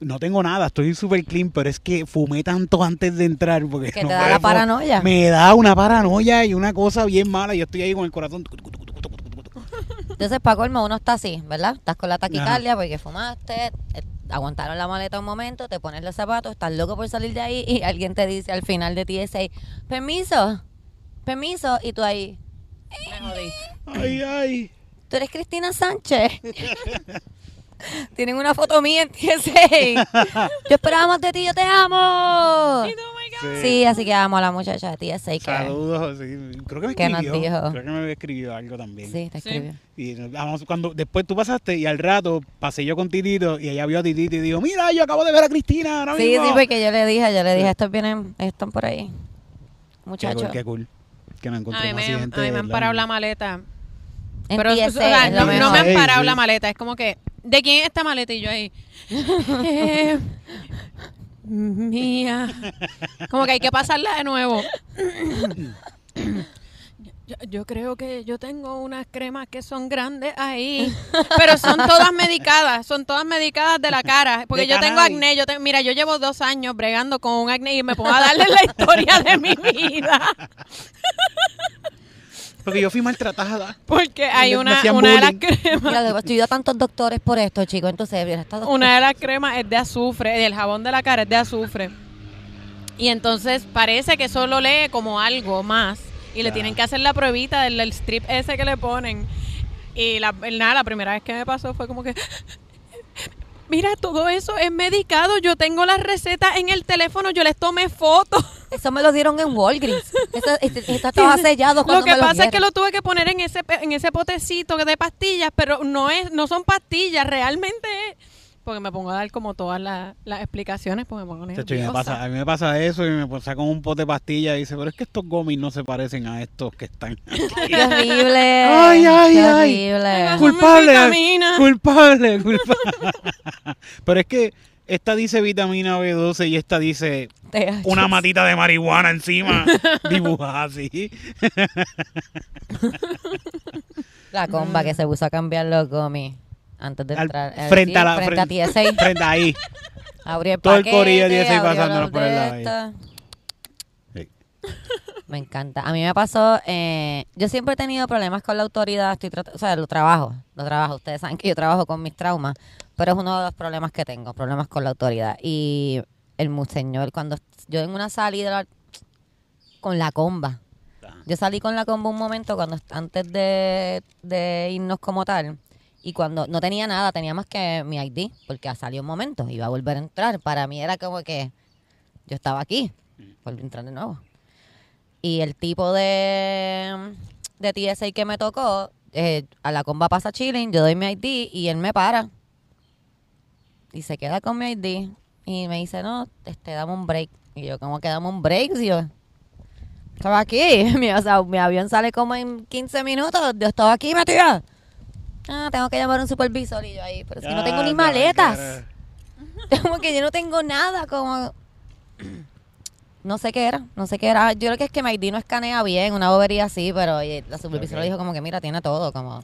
No tengo nada, estoy súper clean, pero es que fumé tanto antes de entrar. Porque Que no te da la paranoia. Me da una paranoia y una cosa bien mala. Yo estoy ahí con el corazón. Entonces, para colmo, uno está así, ¿verdad? Estás con la taquicardia porque fumaste, eh, aguantaron la maleta un momento, te pones los zapatos, estás loco por salir de ahí y alguien te dice al final de TSA, permiso, permiso, y tú ahí, Me jodí. Ay, ay. tú eres Cristina Sánchez. Tienen una foto mía en TSA. Yo esperaba más de ti, yo te amo. Y tú, oh my God. Sí, así que amo a la muchacha de TSA. Que, Saludos. sí. Creo que me ¿Qué nos escribió. dijo? Creo que me había escrito algo también. sí, te Sí. escribió. Y vamos, cuando después tú pasaste y al rato pasé yo con Titito y ella vio a Titito y dijo, mira, yo acabo de ver a Cristina ahora Sí, mismo". sí, porque yo le dije, yo le dije, estos vienen, están por ahí. Qué Muchachos. cool, qué cool. Que A mí, me, a mí me han parado la- maleta. En Pero o TSA sea, es lo no, no mejor. me han Sí, parado sí. la maleta. Es como que, ¿de quién es esta maleta? Y yo ahí, eh, mía. Como que hay que pasarla de nuevo. Yo, yo creo que yo tengo unas cremas que son grandes ahí, pero son todas medicadas, son todas medicadas de la cara, porque yo tengo acné, yo te- mira, yo llevo dos años bregando con un acné y me pongo a darle la historia de mi vida, Porque yo fui maltratada. porque hay una, una de las cremas Mira, le he estudiado a tantos doctores por esto, chicos. Entonces, Una de las cremas es de azufre, el jabón de la cara es de azufre. Y entonces parece que solo lee como algo más. Y le tienen que hacer la pruebita del, del strip ese que le ponen. Y la, nada, la primera vez que me pasó fue como que... Mira, todo eso es medicado. Yo tengo las recetas en el teléfono. Yo les tomé fotos. Eso me lo dieron en Walgreens. Esta, esta- esta estaba sellado cuando Lo que me pasa es que lo tuve que poner en ese pe- en ese potecito de pastillas, pero no es no son pastillas, realmente es porque me pongo a dar como todas las, las explicaciones, porque me pongo Chacho, me pasa, a mí me pasa eso y me saca un pote de pastillas y dice, pero es que estos gomis no se parecen a estos que están. Qué horrible. Ay, ay, Qué ay. horrible. Culpable, culpable, culpable. pero es que esta dice vitamina B12 y esta dice THC. una matita de marihuana encima dibujada así. La comba que se puso a cambiar los gomis antes de Al- entrar. eh, frente sí, a la frente a frente, TSA. frente ahí. Abrió el Todo el corillo de TSA abrió pasándonos los por el de lado ahí. esto. Sí. Me encanta. A mí me pasó, eh, yo siempre he tenido problemas con la autoridad, estoy trat- o sea, lo trabajo, lo trabajo. Ustedes saben que yo trabajo con mis traumas, pero es uno de los problemas que tengo, problemas con la autoridad. Y el señor, cuando yo en una salida con la comba, yo salí con la comba un momento cuando antes de, de irnos como tal. Y cuando no tenía nada, tenía más que mi ID, porque salió un momento, iba a volver a entrar. Para mí era como que yo estaba aquí, volví a entrar de nuevo. Y el tipo de, de TSA que me tocó, eh, a la comba pasa chilling, yo doy mi ID y él me para. Y se queda con mi ID. Y me dice, no, este, dame un break. Y yo, ¿cómo que dame un break? Y yo, estaba aquí. Mi, o sea, mi avión sale como en 15 minutos. Yo estaba aquí, metida. Ah, tengo que llamar a un supervisor. Y yo ahí, pero si no tengo ni maletas. Como que yo no tengo nada, como... No sé qué era, no sé qué era. Yo creo que es que mi ID no escanea bien, una bobería así, pero oye, la supervisora dijo como que mira, tiene todo, como...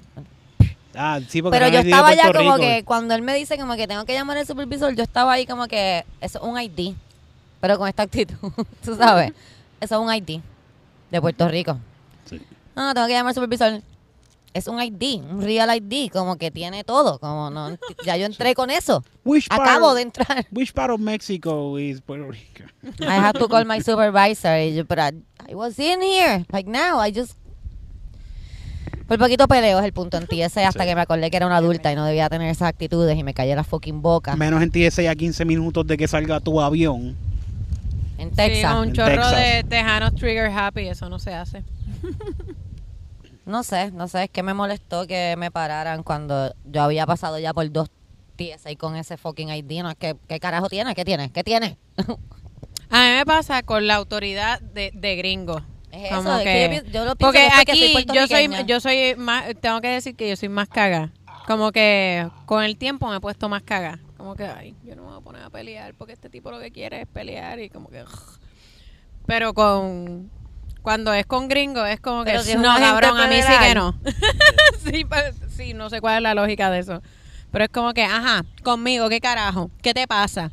Ah, sí, porque Pero no yo estaba ya como que, cuando él me dice como que tengo que llamar al supervisor, yo estaba ahí como que, eso es un ID, pero con esta actitud, tú sabes, eso es un ID de Puerto Rico. Sí. No, tengo que llamar al supervisor. Es un ID, un real ID, como que tiene todo, como no, ya yo entré con eso. Which part- Acabo de entrar. Which part of Mexico is Puerto Rico? I had to call my supervisor. But I, I was in here, like now. I just. Por poquito peleo es el punto en TSA hasta Sí. que me acordé que era una adulta y no debía tener esas actitudes y me callé la fucking boca. Menos en TSA a 15 minutos de que salga tu avión. En Sí, Texas. un En chorro Texas. de tejanos trigger happy, eso no se hace. No sé, no sé, es que me molestó que me pararan cuando yo había pasado ya por dos TSA con ese fucking ID. No, ¿Qué carajo tiene? ¿Qué tiene? ¿Qué tiene? A mí me pasa con la autoridad de, de gringos. Es Como es que- que yo lo pienso Porque aquí soy yo soy, yo soy más, tengo que decir que yo soy más caga. Como que con el tiempo me he puesto más caga. Como que, ay, yo no me voy a poner a pelear porque este tipo lo que quiere es pelear y como que... ugh. Pero con... Cuando es con gringo es como que... Pero si es no, cabrón, a mí sí federal". que no. sí, pues, sí, no sé cuál es la lógica de eso. Pero es como que, ajá, conmigo, ¿qué carajo? ¿Qué te pasa?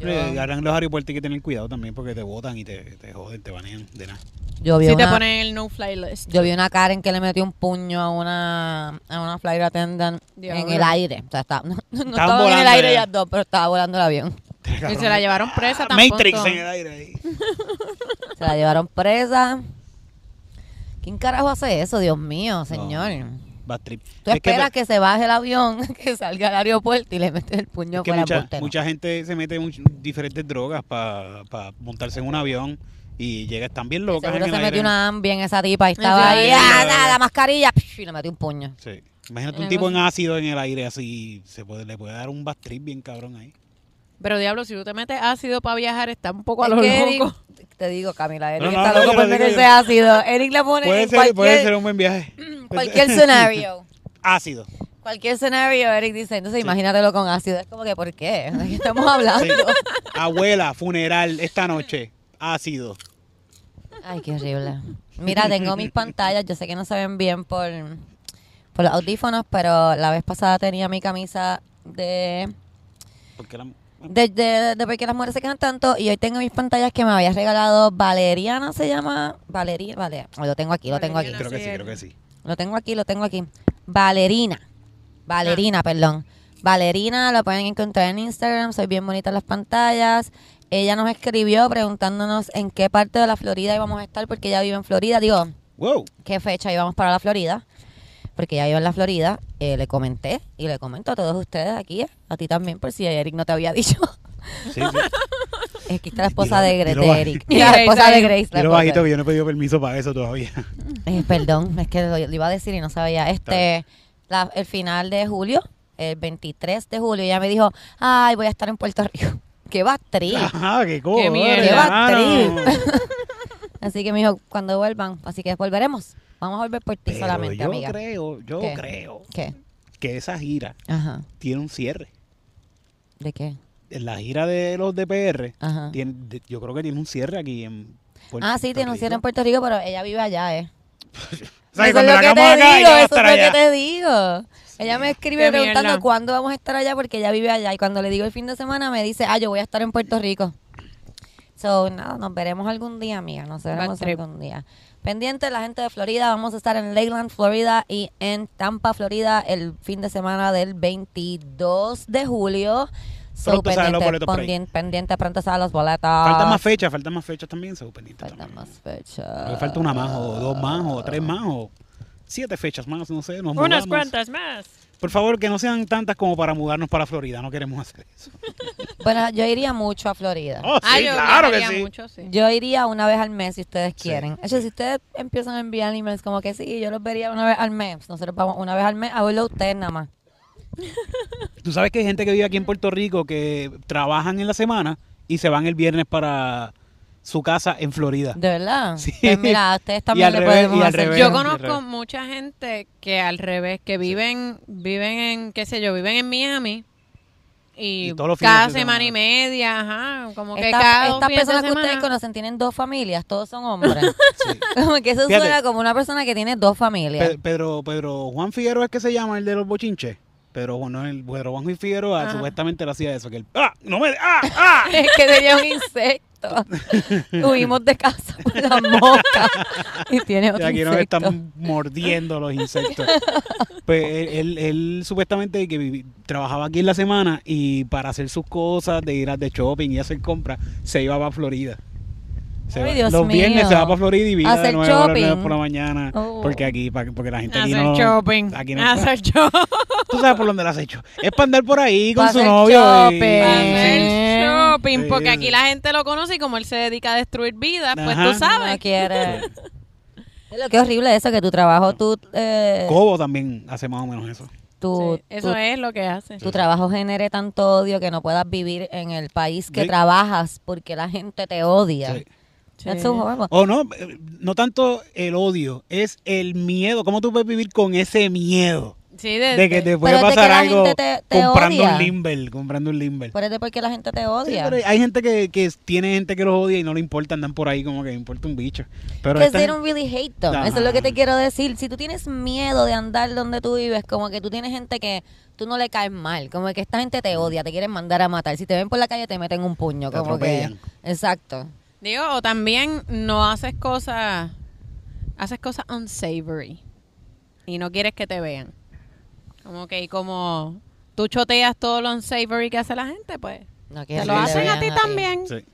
Yo- en los aeropuertos hay que tener cuidado también porque te botan y te, te joden, te banean de nada. Yo vi Si te una- ponen el no-fly list. Yo vi una Karen que le metió un puño a una, a una flight attendant en el aire. O sea, estaba, no, no Estaban estaban en el aire ellas dos, pero estaba volando el avión. Y se la llevaron presa tan Matrix en el aire ahí. Se la llevaron presa. ¿Quién carajo hace eso? Dios mío, señor. Bad trip. Tú Es esperas que, se baje el avión, que salga al aeropuerto y le metes el puño Es que por la mucha, mucha gente se mete much- diferentes drogas para montarse en un avión y llega, están bien locas Seguro en se el metió aire. una ambi en esa tipa y estaba Sí. ahí, Sí, ¡ah, la mascarilla! Y le metió un puño. Sí. Imagínate un tipo en ácido en el aire así, se puede, le puede dar un bad trip bien cabrón ahí. Pero diablo, si tú te metes ácido para viajar, está un poco a lo Eric- loco. te digo, Camila, Eric No, no, está no, loco por meterse yo. ácido. Eric le pone Puede en ser, cualquier, puede ser un buen viaje. cualquier escenario. ácido. Cualquier escenario, Eric dice, entonces imagínatelo con ácido. Es como que, ¿por qué? ¿De qué estamos hablando? Sí. Abuela, funeral esta noche. Ácido. Ay, qué horrible. Mira, tengo mis pantallas. Yo sé que no se ven bien por, por los audífonos, pero la vez pasada tenía mi camisa de, Porque la- de, de, de por qué las mujeres se quejan tanto. Y hoy tengo mis pantallas que me había regalado Valeriana, se llama. Valeria, vale. Lo tengo aquí, lo tengo aquí. creo que sí, creo que sí. Lo tengo aquí, lo tengo aquí. Valerina. Valerina, perdón. Valerina, lo pueden encontrar en Instagram. Soy bien bonita en las pantallas. Ella nos escribió preguntándonos en qué parte de la Florida íbamos a estar porque ella vive en Florida. Digo, Wow. qué fecha íbamos para la Florida. Porque ella vive en la Florida. Eh, le comenté y le comento a todos ustedes aquí, eh, a ti también, por si Eric no te había dicho. Sí, sí. Es que está la esposa de, Gre- de. Eric. Y La esposa de ahí. Grace. esposa bajito que yo no he pedido permiso para eso todavía. Eh, perdón, es que lo, lo iba a decir y no sabía. Este, la- el final de julio, el 23 de julio, ella me dijo, ay, voy a estar en Puerto Rico. ¡Qué va qué cool. Qué mierda. ¡Qué va Así que me dijo, cuando vuelvan, así que volveremos. Vamos a volver por ti Pero solamente, yo amiga. creo, yo ¿Qué? creo ¿Qué? que esa gira Ajá. tiene un cierre. ¿De qué? En la gira de los DPR, Ajá. tiene, de- yo creo que tiene un cierre aquí en Puerto Ah, sí, tiene un cierre en. Puerto Rico, pero ella vive allá, ¿eh? O sea, que eso es cuando lo la que hagamos te acá, digo, ella va a eso estar es lo que allá. te digo. Ella me escribe Qué preguntando mierda. cuándo vamos a estar allá porque ella vive allá y cuando le digo el fin de semana me dice, ah, yo voy a estar en Puerto Rico. So, nada, nos veremos algún día, amiga, nos veremos algún día. Pendiente la gente de Florida, vamos a estar en Lakeland, Florida y en Tampa, Florida el fin de semana del 22 de julio. So, Pronto salen los pendiente, boletos pendiente, pendiente, pronto salen los boletos. Faltan más fechas, faltan más fechas también, se pendiente Faltan también. más fechas. Falta una más, o dos más, o tres más, o siete fechas más, no sé. Nos Unas cuantas más. Por favor, que no sean tantas como para mudarnos para Florida, no queremos hacer eso. Bueno, yo iría mucho a Florida. Oh, sí, Ah, yo claro que sí. mucho, sí. Yo iría una vez al mes si ustedes Sí. quieren. Hecho, si ustedes empiezan a enviar emails como que sí, yo los vería una vez al mes. Nosotros vamos una vez al mes a verlo a ustedes nada más. Tú sabes que hay gente que vive aquí en Puerto Rico que trabajan en la semana y se van el viernes para su casa en Florida. ¿De verdad? Sí. Pues mira, a ustedes también al le revés, podemos y al hacer. revés. Yo conozco mucha gente que al revés, que viven, viven en, qué sé yo, viven en Miami y, Y todos los cada semana y media, ajá, como que Esta- cada estas fines de personas que ustedes conocen tienen dos familias, todos son hombres. Sí. como que eso Fíjate. suena como una persona que tiene dos familias. Pe- Pedro, Pedro Juan Figueroa es que se llama el de los bochinches. Pero bueno, el Pedro Juan Figueroa Ajá. supuestamente le hacía eso, que él, ¡ah! ¡No me! ¡ah! ¡ah! es que tenía un insecto. Huimos de casa por la mosca. y tiene otro Y aquí nos están mordiendo los insectos. Pues él, él- él supuestamente que vivi- trabajaba aquí en la semana y para hacer sus cosas, de ir a de shopping y hacer compras, se iba para Florida. Se Ay, va- Dios los viernes se va para Florida y vive de nuevo a las shopping. 9 por la mañana. Oh. Porque aquí, porque la gente aquí Hacer no... shopping. Aquí no Hacer shopping. Tú sabes por dónde lo has hecho. Es para andar por ahí con Pa' su novio. y- shopping. Porque sí. aquí la gente lo conoce y como él se dedica a destruir vidas, pues tú sabes. No quiere. Lo que es horrible eso, que tu trabajo, tú, eh, Cobo también hace más o menos eso. tu, Sí, eso es lo que hace. tu trabajo genere tanto odio que no puedas vivir en el país que Sí. trabajas porque la gente te odia. O no, eh, no tanto el odio, es el miedo. ¿Cómo tú puedes vivir con ese miedo? Sí, de, De que te puede Pero pasar algo gente te- te comprando odia. un limber, comprando un limber. Pero es de porque la gente te Sí, odia. pero hay gente que, que tiene gente que los odia y no le importa, andan por ahí como que le importa un bicho. Pero esta they don't really hate them. Eso es lo que te quiero decir. Si tú tienes miedo de andar donde tú vives, como que tú tienes gente que tú no le caes mal, como que esta gente te odia, te quieren mandar a matar. Si te ven por la calle te meten un puño, Te como que exacto. Digo, o también no haces cosas, haces cosas unsavory y no quieres que te vean. Como que como tú choteas todo lo unsavory que hace la gente, pues No te lo hacen a ti también. Sí.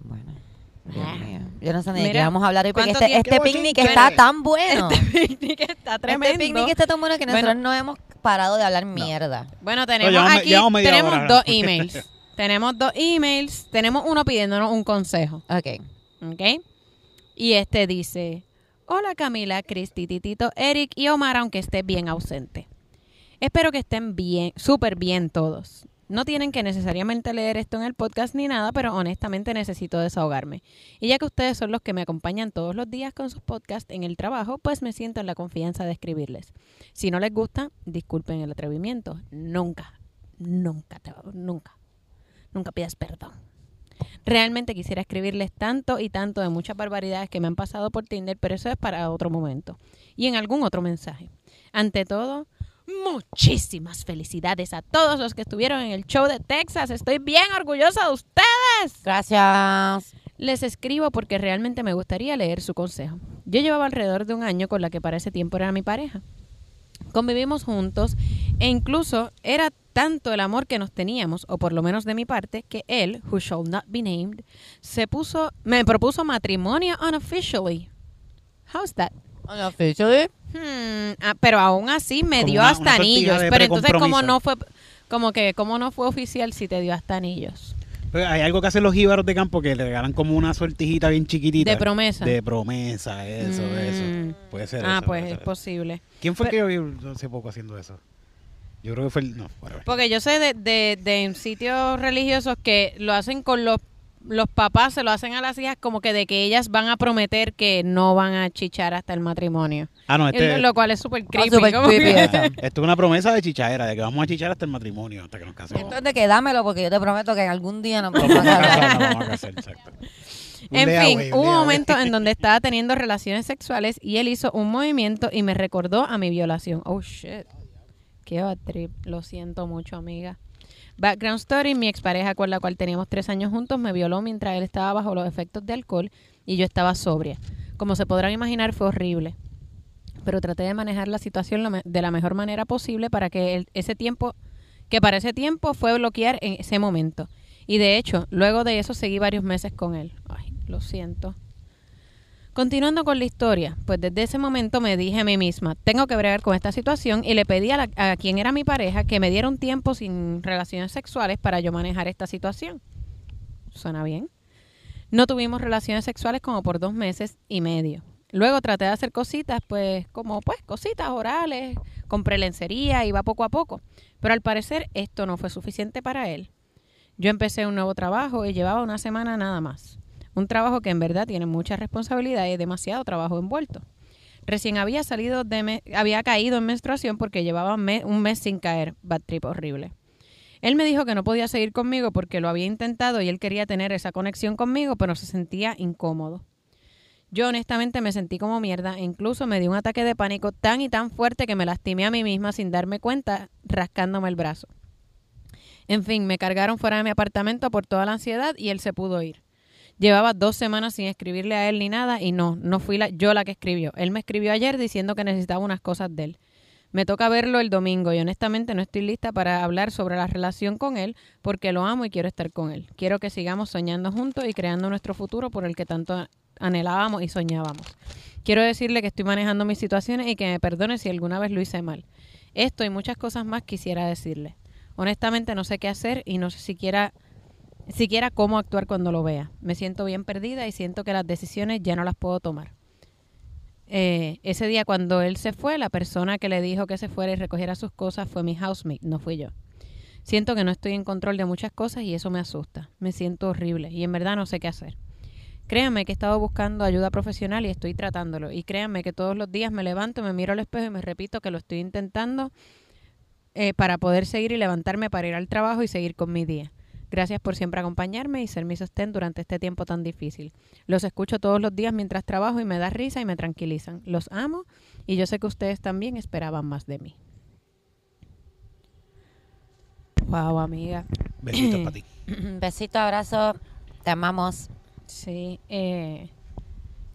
Bueno. Dios mío. Yo no sé ni de qué vamos a hablar hoy porque ¿cuánto este, este picnic está tan bueno. Este picnic está tremendo. Este picnic está tan bueno que nosotros Bueno. no hemos parado de hablar mierda. Bueno, tenemos llevamos- aquí, tenemos hora. dos emails. tenemos dos emails. Tenemos uno pidiéndonos un consejo. Ok. ¿Ok? Y este dice, hola Camila, Cristi, Titito, Eric y Omar, aunque esté bien ausente. Espero que estén bien, súper bien todos. No tienen que necesariamente leer esto en el podcast ni nada, pero honestamente necesito desahogarme. Y ya que ustedes son los que me acompañan todos los días con sus podcasts en el trabajo, pues me siento en la confianza de escribirles. Si no les gusta, disculpen el atrevimiento. Nunca, nunca, te- nunca, nunca pidas perdón. Realmente quisiera escribirles tanto y tanto de muchas barbaridades que me han pasado por Tinder, pero eso es para otro momento. Y en algún otro mensaje. Ante todo, muchísimas felicidades a todos los que estuvieron en el show de Texas. Estoy bien orgullosa de ustedes. Gracias. Les escribo porque realmente me gustaría leer su consejo. Yo llevaba alrededor de un año con la que para ese tiempo era mi pareja. Convivimos juntos e incluso era tanto el amor que nos teníamos, o por lo menos de mi parte, que él, who shall not be named, se puso, me propuso matrimonio unofficially. How's that? Unofficially. Hmm, ah, pero aún así me Como dio una- hasta una anillos. Pero entonces como no fue, como que como no fue oficial si te dio hasta anillos. Pero hay algo que hacen los jíbaros de campo que le regalan como una sortijita bien chiquitita. De promesa. De promesa, eso, Mm. eso. Puede ser ah, eso, pues es posible. ¿Quién fue el que yo vi hace poco haciendo eso? Yo creo que fue el... No. Porque yo sé de, de, de en sitios religiosos que lo hacen con los, los papás, se lo hacen a las hijas como que de que ellas van a prometer que no van a chichar hasta el matrimonio. Ah, no, Y este... Lo cual es súper creepy. súper como creepy. Esto es una promesa de chichadera, de que vamos a chichar hasta el matrimonio, hasta que nos casemos. Entonces que dámelo porque yo te prometo que en algún día nos vamos a casar. nos vamos a casar, exacto. En fin, un hubo un momento en donde estaba teniendo relaciones sexuales y él hizo un movimiento y me recordó a mi violación. Oh, shit. Qué bad. Lo siento mucho, amiga. Background story, mi expareja con la cual teníamos tres años juntos me violó mientras él estaba bajo los efectos de alcohol y yo estaba sobria. Como se podrán imaginar, fue horrible. Pero traté de manejar la situación de la mejor manera posible para que ese tiempo, que para ese tiempo fue bloquear en ese momento. Y de hecho, luego de eso seguí varios meses con él. Ay, lo siento. Continuando con la historia, pues desde ese momento me dije a mí misma, tengo que bregar con esta situación y le pedí a, la- a quien era mi pareja que me diera un tiempo sin relaciones sexuales para yo manejar esta situación. ¿Suena bien? No tuvimos relaciones sexuales como por dos meses y medio. Luego traté de hacer cositas, pues como pues cositas orales, compré lencería, iba poco a poco. Pero al parecer esto no fue suficiente para él. Yo empecé un nuevo trabajo y llevaba una semana nada más. Un trabajo que en verdad tiene mucha responsabilidad y demasiado trabajo envuelto. Recién había salido de me- había caído en menstruación porque llevaba un mes sin caer, bad trip horrible. Él me dijo que no podía seguir conmigo porque lo había intentado y él quería tener esa conexión conmigo, pero se sentía incómodo. Yo honestamente me sentí como mierda e incluso me dio un ataque de pánico tan y tan fuerte que me lastimé a mí misma sin darme cuenta, rascándome el brazo. En fin, me cargaron fuera de mi apartamento por toda la ansiedad y él se pudo ir. Llevaba dos semanas sin escribirle a él ni nada y no, no fui la, yo la que escribió. Él me escribió ayer diciendo que necesitaba unas cosas de él. Me toca verlo el domingo y honestamente no estoy lista para hablar sobre la relación con él porque lo amo y quiero estar con él. Quiero que sigamos soñando juntos y creando nuestro futuro por el que tanto anhelábamos y soñábamos. Quiero decirle que estoy manejando mis situaciones y que me perdone si alguna vez lo hice mal. Esto y muchas cosas más quisiera decirle. Honestamente no sé qué hacer y no sé siquiera siquiera cómo actuar cuando lo vea. Me siento bien perdida y siento que las decisiones ya no las puedo tomar. Eh, ese día cuando él se fue, la persona que le dijo que se fuera y recogiera sus cosas fue mi housemate, no fui yo. Siento que no estoy en control de muchas cosas y eso me asusta. Me siento horrible y en verdad no sé qué hacer. Créanme que he estado buscando ayuda profesional y estoy tratándolo. Y créanme que todos los días me levanto, me miro al espejo y me repito que lo estoy intentando eh, para poder seguir y levantarme para ir al trabajo y seguir con mi día. Gracias por siempre acompañarme y ser mi sostén durante este tiempo tan difícil. Los escucho todos los días mientras trabajo y me da risa y me tranquilizan. Los amo y yo sé que ustedes también esperaban más de mí. Wow, amiga. Besitos para ti. Besito, abrazo. Te amamos. Sí. Eh,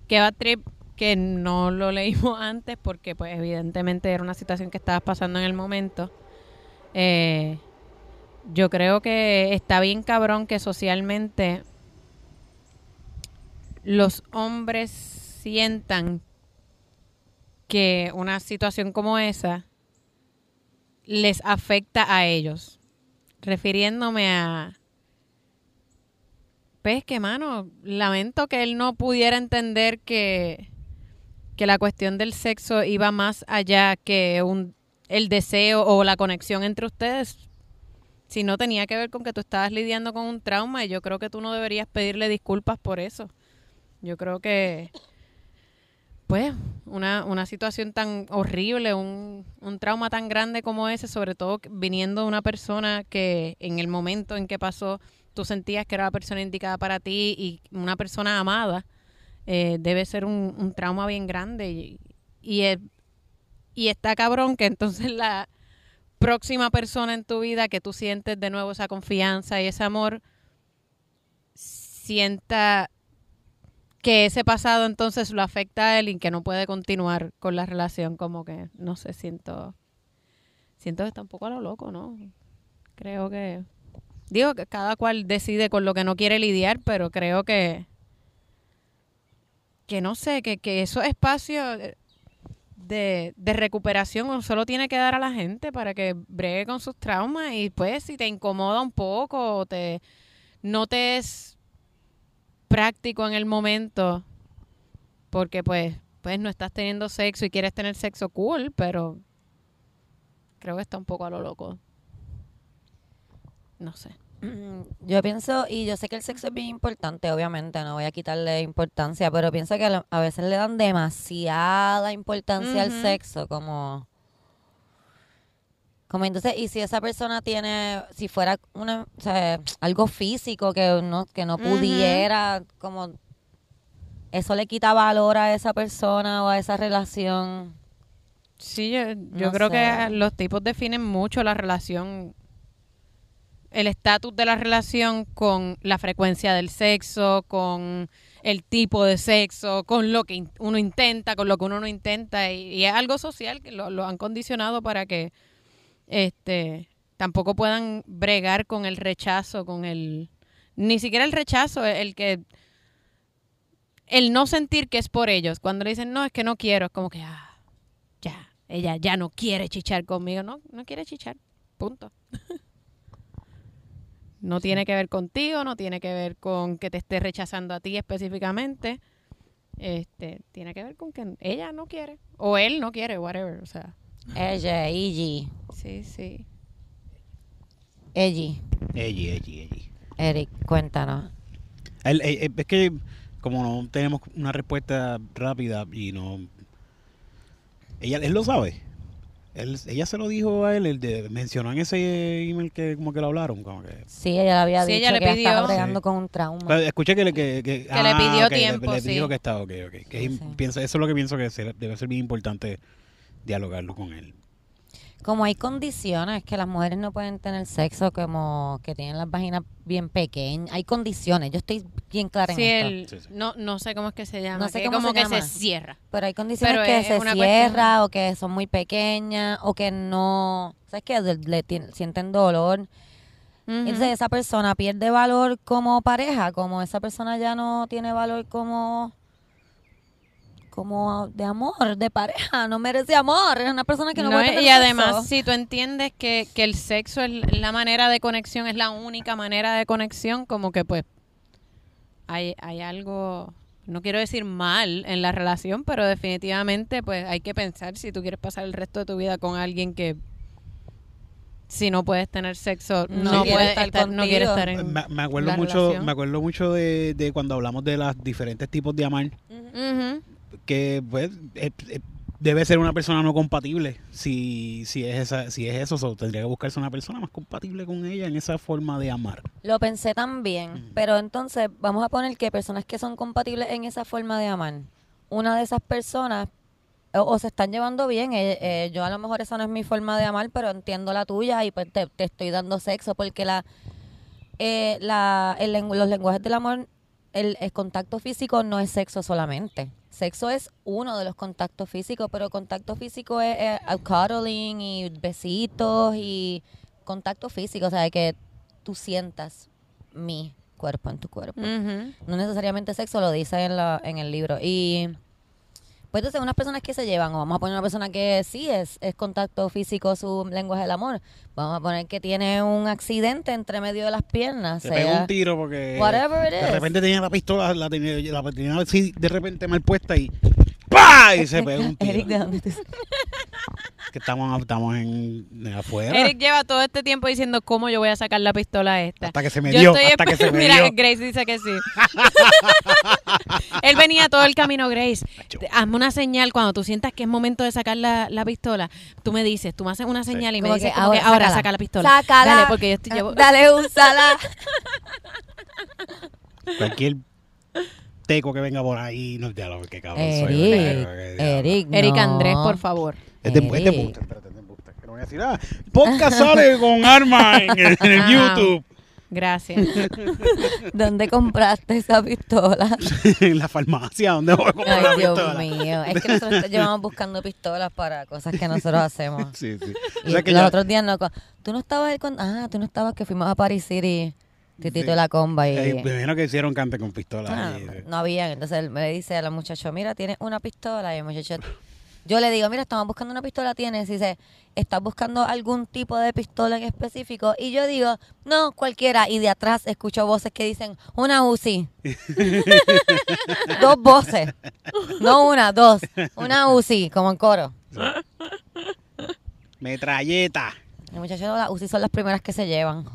que va trip que no lo leímos antes porque pues evidentemente era una situación que estabas pasando en el momento. Eh, yo creo que está bien cabrón que socialmente los hombres sientan que una situación como esa les afecta a ellos. Refiriéndome a... Pues que, mano, lamento que él no pudiera entender que, que la cuestión del sexo iba más allá que un, el deseo o la conexión entre ustedes si no tenía que ver con que tú estabas lidiando con un trauma y yo creo que tú no deberías pedirle disculpas por eso. Yo creo que, pues, una, una situación tan horrible, un, un trauma tan grande como ese, sobre todo viniendo de una persona que en el momento en que pasó tú sentías que era la persona indicada para ti y una persona amada, eh, debe ser un, un, trauma bien grande. Y, y, y está cabrón que entonces la próxima persona en tu vida que tú sientes de nuevo esa confianza y ese amor, sienta que ese pasado entonces lo afecta a él y que no puede continuar con la relación, como que, no sé, siento, siento que está un poco a lo loco, ¿no? Creo que, digo que cada cual decide con lo que no quiere lidiar, pero creo que, que no sé, que, que esos espacios, de, de, recuperación uno solo tiene que dar a la gente para que bregue con sus traumas y pues si te incomoda un poco te no te es práctico en el momento porque pues pues no estás teniendo sexo y quieres tener sexo cool, pero creo que está un poco a lo loco. No sé. Yo pienso, y yo sé que el sexo es bien importante, obviamente, no voy a quitarle importancia, pero pienso que a veces le dan demasiada importancia uh -huh. al sexo, como... Como entonces, y si esa persona tiene, si fuera una, o sea, algo físico que no, que no pudiera, uh -huh. como eso le quita valor a esa persona o a esa relación. Sí, yo, yo no creo sé. que los tipos definen mucho la relación el estatus de la relación con la frecuencia del sexo, con el tipo de sexo, con lo que uno intenta, con lo que uno no intenta. Y, es algo social que lo, lo, han condicionado para que este tampoco puedan bregar con el rechazo, con el... Ni siquiera el rechazo, el que... El no sentir que es por ellos. Cuando le dicen, no, es que no quiero, es como que, ah, ya, ella ya no quiere chichar conmigo. No, no quiere chichar. Punto. No sí. tiene que ver contigo, no tiene que ver con que te esté rechazando a ti específicamente. Este, tiene que ver con que ella no quiere o él no quiere, whatever, o sea. Ella, Iggy. Sí, sí. Eggy. Eggy, Eggy, Eggy. Eric, cuéntanos. El, el, el, es que como no tenemos una respuesta rápida y no ella él lo sabe. Él, ella se lo dijo a él, el de, mencionó en ese email que como que lo hablaron. Como que... Sí, ella le había sí, dicho ella le que pidió, estaba bregando sí. con un trauma. Pero escuché que le, que, que, que ah, le pidió okay, tiempo, le, le dijo que estaba, ok, ok. Que sí. piensa, eso es lo que pienso que debe ser bien importante dialogarlo con él. Como hay condiciones que las mujeres no pueden tener sexo, como que tienen las vaginas bien pequeñas, hay condiciones. Yo estoy bien clara en esto. el- Sí, sí. No, no sé cómo es que se llama. No sé que cómo como se que llama. se cierra. Pero hay condiciones Pero que es se cierra o que son muy pequeñas o que no, ¿sabes qué? Le, sienten dolor. Entonces esa persona pierde valor como pareja, como esa persona ya no tiene valor como como de amor, de pareja, no merece amor, es una persona que no, No, puede tener y además, sexo. si tú entiendes que, que el sexo es la manera de conexión, es la única manera de conexión, como que pues hay, hay algo, no quiero decir mal en la relación, pero definitivamente pues hay que pensar si tú quieres pasar el resto de tu vida con alguien que si no puedes tener sexo, No no, puedes estar estar, no quiere contigo. estar en Me, me acuerdo la mucho, relación. me acuerdo mucho de, de cuando hablamos de los diferentes tipos de amar, Ujú. Que pues eh, eh, debe ser una persona no compatible. Si, si es esa, si es eso, so, tendría que buscarse una persona más compatible con ella en esa forma de amar. Lo pensé también, pero entonces vamos a poner que personas que son compatibles en esa forma de amar, una de esas personas o, o se están llevando bien, eh, eh, yo a lo mejor esa no es mi forma de amar, pero entiendo la tuya y pues te, te estoy dando sexo porque la, eh, la el los lenguajes del amor, el, el contacto físico no es sexo solamente. Sexo es uno de los contactos físicos, pero contacto físico es, eh, cuddling y besitos y contacto físico, o sea, que tú sientas mi cuerpo en tu cuerpo. No necesariamente sexo, lo dice en, la, en el libro. Y pues entonces unas personas que se llevan, o vamos a poner una persona que sí es, es contacto físico su lenguaje del amor, vamos a poner que tiene un accidente entre medio de las piernas, Se sea, pegó un tiro porque whatever it de is. repente tenía la pistola, la tenía, la tenía así de repente mal puesta y ¡pah! y se pegó un tiro. Eric, ¿de dónde te- que estamos, estamos en, en afuera. Eric lleva todo este tiempo diciendo cómo yo voy a sacar la pistola esta. hasta que se me Yo dio, estoy hasta que se me Mira, dio. Grace dice que sí. Él venía todo el camino, Grace. te- Hazme una señal cuando tú sientas que es momento de sacar la, la pistola. Tú me dices, tú me haces una señal y me Como dices que como que ahora saca la pistola. Sácala. Dale, porque yo estoy llevo- Dale, úsala. Cualquier teco que venga por ahí, no ya lo que cabrón soy, Eric, ¿verdad? Eric, Eric no. Andrés, por favor. Es de, es de Eric. embuste, espérate, es de embuste, que no voy a decir, ah, podcast sale con arma en, el- en el Ajá. YouTube, Gracias. ¿Dónde compraste esa pistola? en la farmacia, donde voy a comprar Ay, la Dios pistola. mío. Es que nosotros llevamos buscando pistolas para cosas que nosotros hacemos. Sí, sí. O Y sea que los ya- otros días no. Tú no estabas ahí cuando. Ah, tú no estabas que fuimos a Paris City, Titito y la comba. Y, eh, me imagino que hicieron cante con pistola. Ah, y- no había. Entonces él me dice a la muchacha, mira, tienes una pistola. Y el muchacho, yo le digo, mira, estamos buscando una pistola, tienes. Y dice, ¿estás buscando algún tipo de pistola en específico? Y yo digo, no, cualquiera. Y de atrás escucho voces que dicen, una UCI. dos voces. No una, dos. Una UCI, como en coro. Metralleta. El muchacho, las UCI son las primeras que se llevan.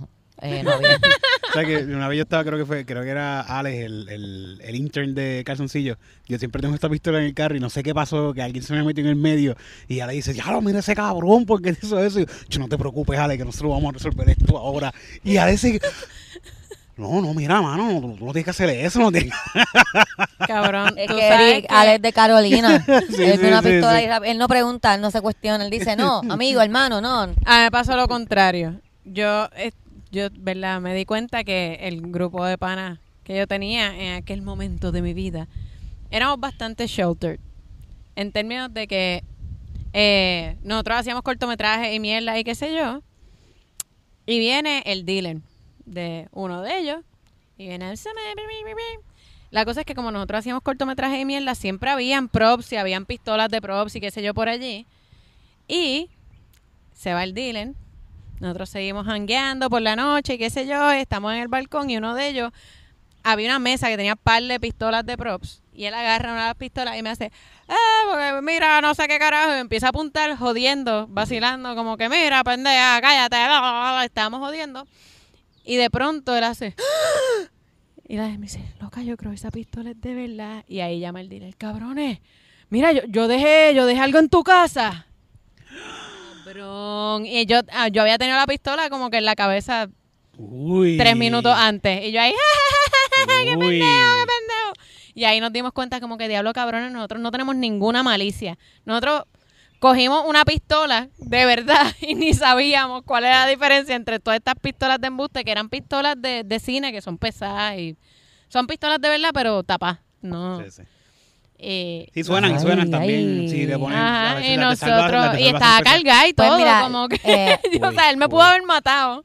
Eh, no había. O sea que una vez yo estaba, creo que fue, creo que era Alex, el, el, el intern de Calzoncillo. Yo siempre tengo esta pistola en el carro y no sé qué pasó, que alguien se me metió en el medio y Alex dice, ya lo mira ese cabrón, porque hizo eso? Y yo, "Yo, no te preocupes, Alex, que nosotros vamos a resolver esto ahora. Y Alex dice, no, no, mira, mano, no, tú no tienes que hacer eso, no tienes Cabrón. Es tú que sabes Eric, que- Alex de Carolina. Sí, él sí, una sí, pistola sí. y él no pregunta, él no se cuestiona, él dice, no, amigo, hermano, no. A mí me pasó lo contrario. Yo, eh, yo, ¿verdad? Me di cuenta que el grupo de panas que yo tenía en aquel momento de mi vida éramos bastante sheltered. En términos de que eh, nosotros hacíamos cortometrajes y mierda y qué sé yo. Y viene el dealer de uno de ellos. Y viene el... La cosa es que como nosotros hacíamos cortometrajes y mierda, siempre habían props y habían pistolas de props y qué sé yo por allí. Y se va el dealer. Nosotros seguimos hangueando por la noche y qué sé yo. Estamos en el balcón y uno de ellos había una mesa que tenía par de pistolas de props. Y él agarra una de las pistolas y me hace, eh, porque mira, no sé qué carajo. Y empieza a apuntar jodiendo, vacilando, como que mira, pendeja, cállate. bla, bla, bla, bla". Estábamos jodiendo. Y de pronto él hace, "¡Ah!". y la me dice, loca, yo creo que esa pistola es de verdad. Y ahí llama el dealer, cabrones. Mira, yo, yo dejé, yo dejé algo en tu casa. Cabrón. Y yo, ah, yo había tenido la pistola como que en la cabeza Uy. tres minutos antes. Y yo ahí, ¡qué pendejo, qué pendejo! Y ahí nos dimos cuenta como que diablo cabrones, nosotros no tenemos ninguna malicia. Nosotros cogimos una pistola de verdad y ni sabíamos cuál era la diferencia entre todas estas pistolas de embuste, que eran pistolas de, de cine, que son pesadas y son pistolas de verdad, pero tapas. No. Sí, sí. Eh, Sí, suenan, Ay, suenan también. ay. Sí, le ponen. Ajá, a veces y nosotros, y estaba cargada y Pues todo, mira, como que, eh, yo, o sea, él me Uy, pudo haber matado.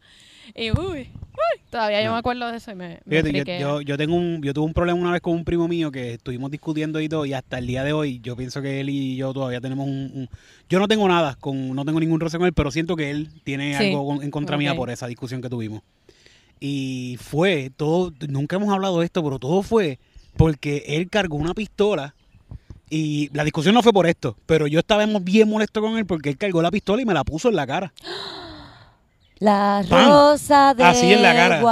Y uy, uy, todavía yo me acuerdo de eso y me, me Fíjate, yo, yo, yo tengo un, yo tuve un problema una vez con un primo mío que estuvimos discutiendo y todo, y hasta el día de hoy, yo pienso que él y yo todavía tenemos un, un- yo no tengo nada con, no tengo ningún roce con él, pero siento que él tiene Sí. algo en contra mía Ok. por esa discusión que tuvimos. Y fue todo, nunca hemos hablado de esto, pero todo fue porque él cargó una pistola y la discusión no fue por esto, pero yo estaba bien molesto con él porque él cargó la pistola y me la puso en la cara. La ¡Pam! rosa de Así en la cara, sí.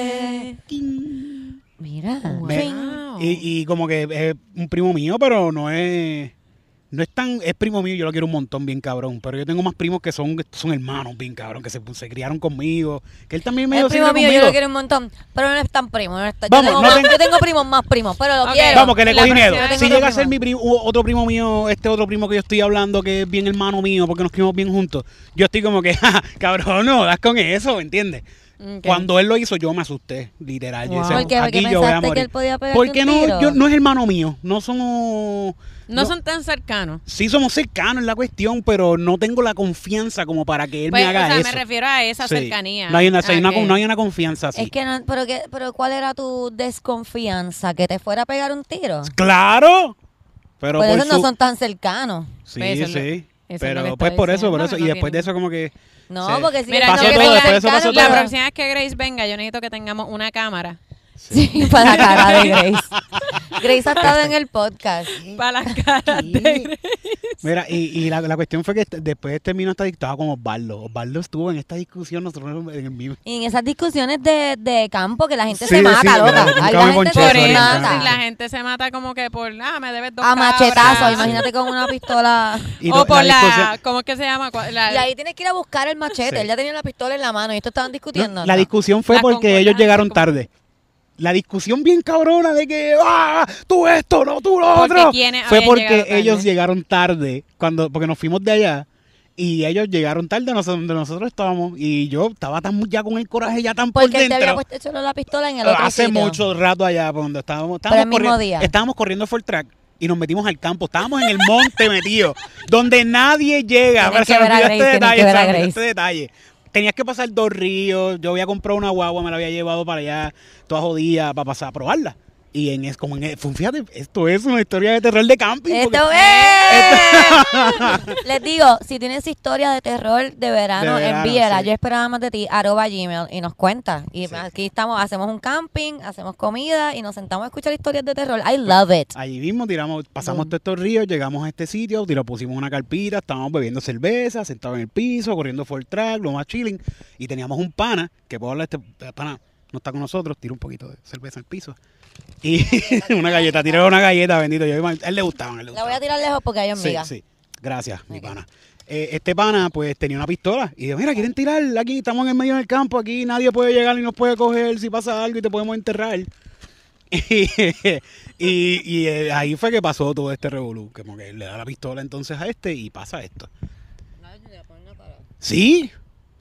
Guabate. Mira. Me- Wow. Y, y como que es un primo mío, pero no es. No es tan. Es primo mío, yo lo quiero un montón, bien cabrón. Pero yo tengo más primos que son, son hermanos, bien cabrón, que se, se criaron conmigo. Que él también me dio primo mío, yo conmigo. lo quiero un montón, pero no es tan primo. No es tan- Vamos, yo, tengo no más- tengo- yo tengo primos más primos, pero lo Ok. quiero. Vamos, que le cogí miedo. Si llega a ser mi primo, otro primo mío, este otro primo que yo estoy hablando, que es bien hermano mío, porque nos criamos bien juntos, yo estoy como que, "Ja, cabrón, no das con eso, ¿entiendes? Cuando él lo hizo, yo me asusté, literal. Yo Wow. decía, ¿Por qué? Porque aquí yo voy a que morir. él podía pegar Porque un no, tiro. yo, no es hermano mío, no somos... no, son tan cercanos. Sí somos cercanos en la cuestión, pero no tengo la confianza como para que él Pues, me haga o sea, eso. me refiero a esa Sí. cercanía. No hay una, hay una- no hay una confianza así. Es que no, pero, que, pero ¿cuál era tu desconfianza? ¿Que te fuera a pegar un tiro? ¡Claro! Pero por por eso no son tan cercanos. Sí, Pues eso sí. eso pero pues por eso, por eso. no Y después de eso como que... No, Sí. porque si Mira, no Pasó que todo, tenga después de eso pasó La todo. próxima vez que Grace venga, yo necesito que tengamos una cámara Sí, para la cara de Grace. Grace ha estado en el podcast. para las caras de Grace. Mira, y, y la, la cuestión fue que este- después terminó esta dictado con Osvaldo. Osvaldo estuvo en esta discusión nosotros en el mismo... Y en esas discusiones de, de campo que la gente Sí, se mata, sí, loca. la gente se mata. la gente se mata como que por, ah, me debes dos A machetazo, cabras. imagínate con una pistola. Y o lo- por la, discusión- ¿cómo es que se llama? La- Y ahí tienes que ir a buscar el machete. Sí. Él ya tenía la pistola en la mano y esto estaban discutiendo. No, la discusión fue La porque ellos llegaron tarde. La discusión bien cabrona de que, ah, tú esto, no tú lo Porque otro. ¿quiénes Fue porque llegado ellos llegaron tarde, cuando porque nos fuimos de allá. Y ellos llegaron tarde donde nosotros estábamos. Y yo estaba tan ya con el coraje ya tan por Porque él te había dentro. puesto solo la pistola en el otro Hace sitio. mucho rato allá, por donde estábamos. Pero estábamos el mismo corriendo, día. Estábamos corriendo for track y nos metimos al campo. Estábamos en el monte metidos, donde nadie llega. Tienes Pero que ver a olvidó Grace, este detalle, que ver se a Grace. este detalle. Tenías que pasar dos ríos. Yo había comprado una guagua, me la había llevado para allá, toda jodida, para pasar a probarla. Y en es como en fue- fíjate, esto es una historia de terror de camping. Esto es. Les digo, si tienes historia de terror de verano, De verano, envíela. sí. Yo esperaba más de ti, arroba gmail, y nos cuenta. Y Sí. aquí estamos, hacemos un camping, hacemos comida y nos sentamos a escuchar historias de terror. I love it. Allí mismo tiramos, pasamos Boom. todos estos ríos, llegamos a este sitio, lo pusimos una carpita, estábamos bebiendo cerveza, sentados en el piso, corriendo for track, lo más chilling, y teníamos un pana, que puedo hablar, este pana no está con nosotros, tira un poquito de cerveza al piso. Y una galleta, tiré una galleta, bendito. Yo, a él le gustaban, a él le La voy a tirar lejos porque hay Sí, hormigas. sí. Gracias, mi Ok. pana. Eh, este pana, pues, tenía una pistola. Y dijo, mira, quieren tirar aquí, estamos en el medio del campo, aquí nadie puede llegar y nos puede coger si pasa algo y te podemos enterrar. y y, eh, ahí fue que pasó todo este revolú. Como que le da la pistola entonces a este y pasa esto. Sí,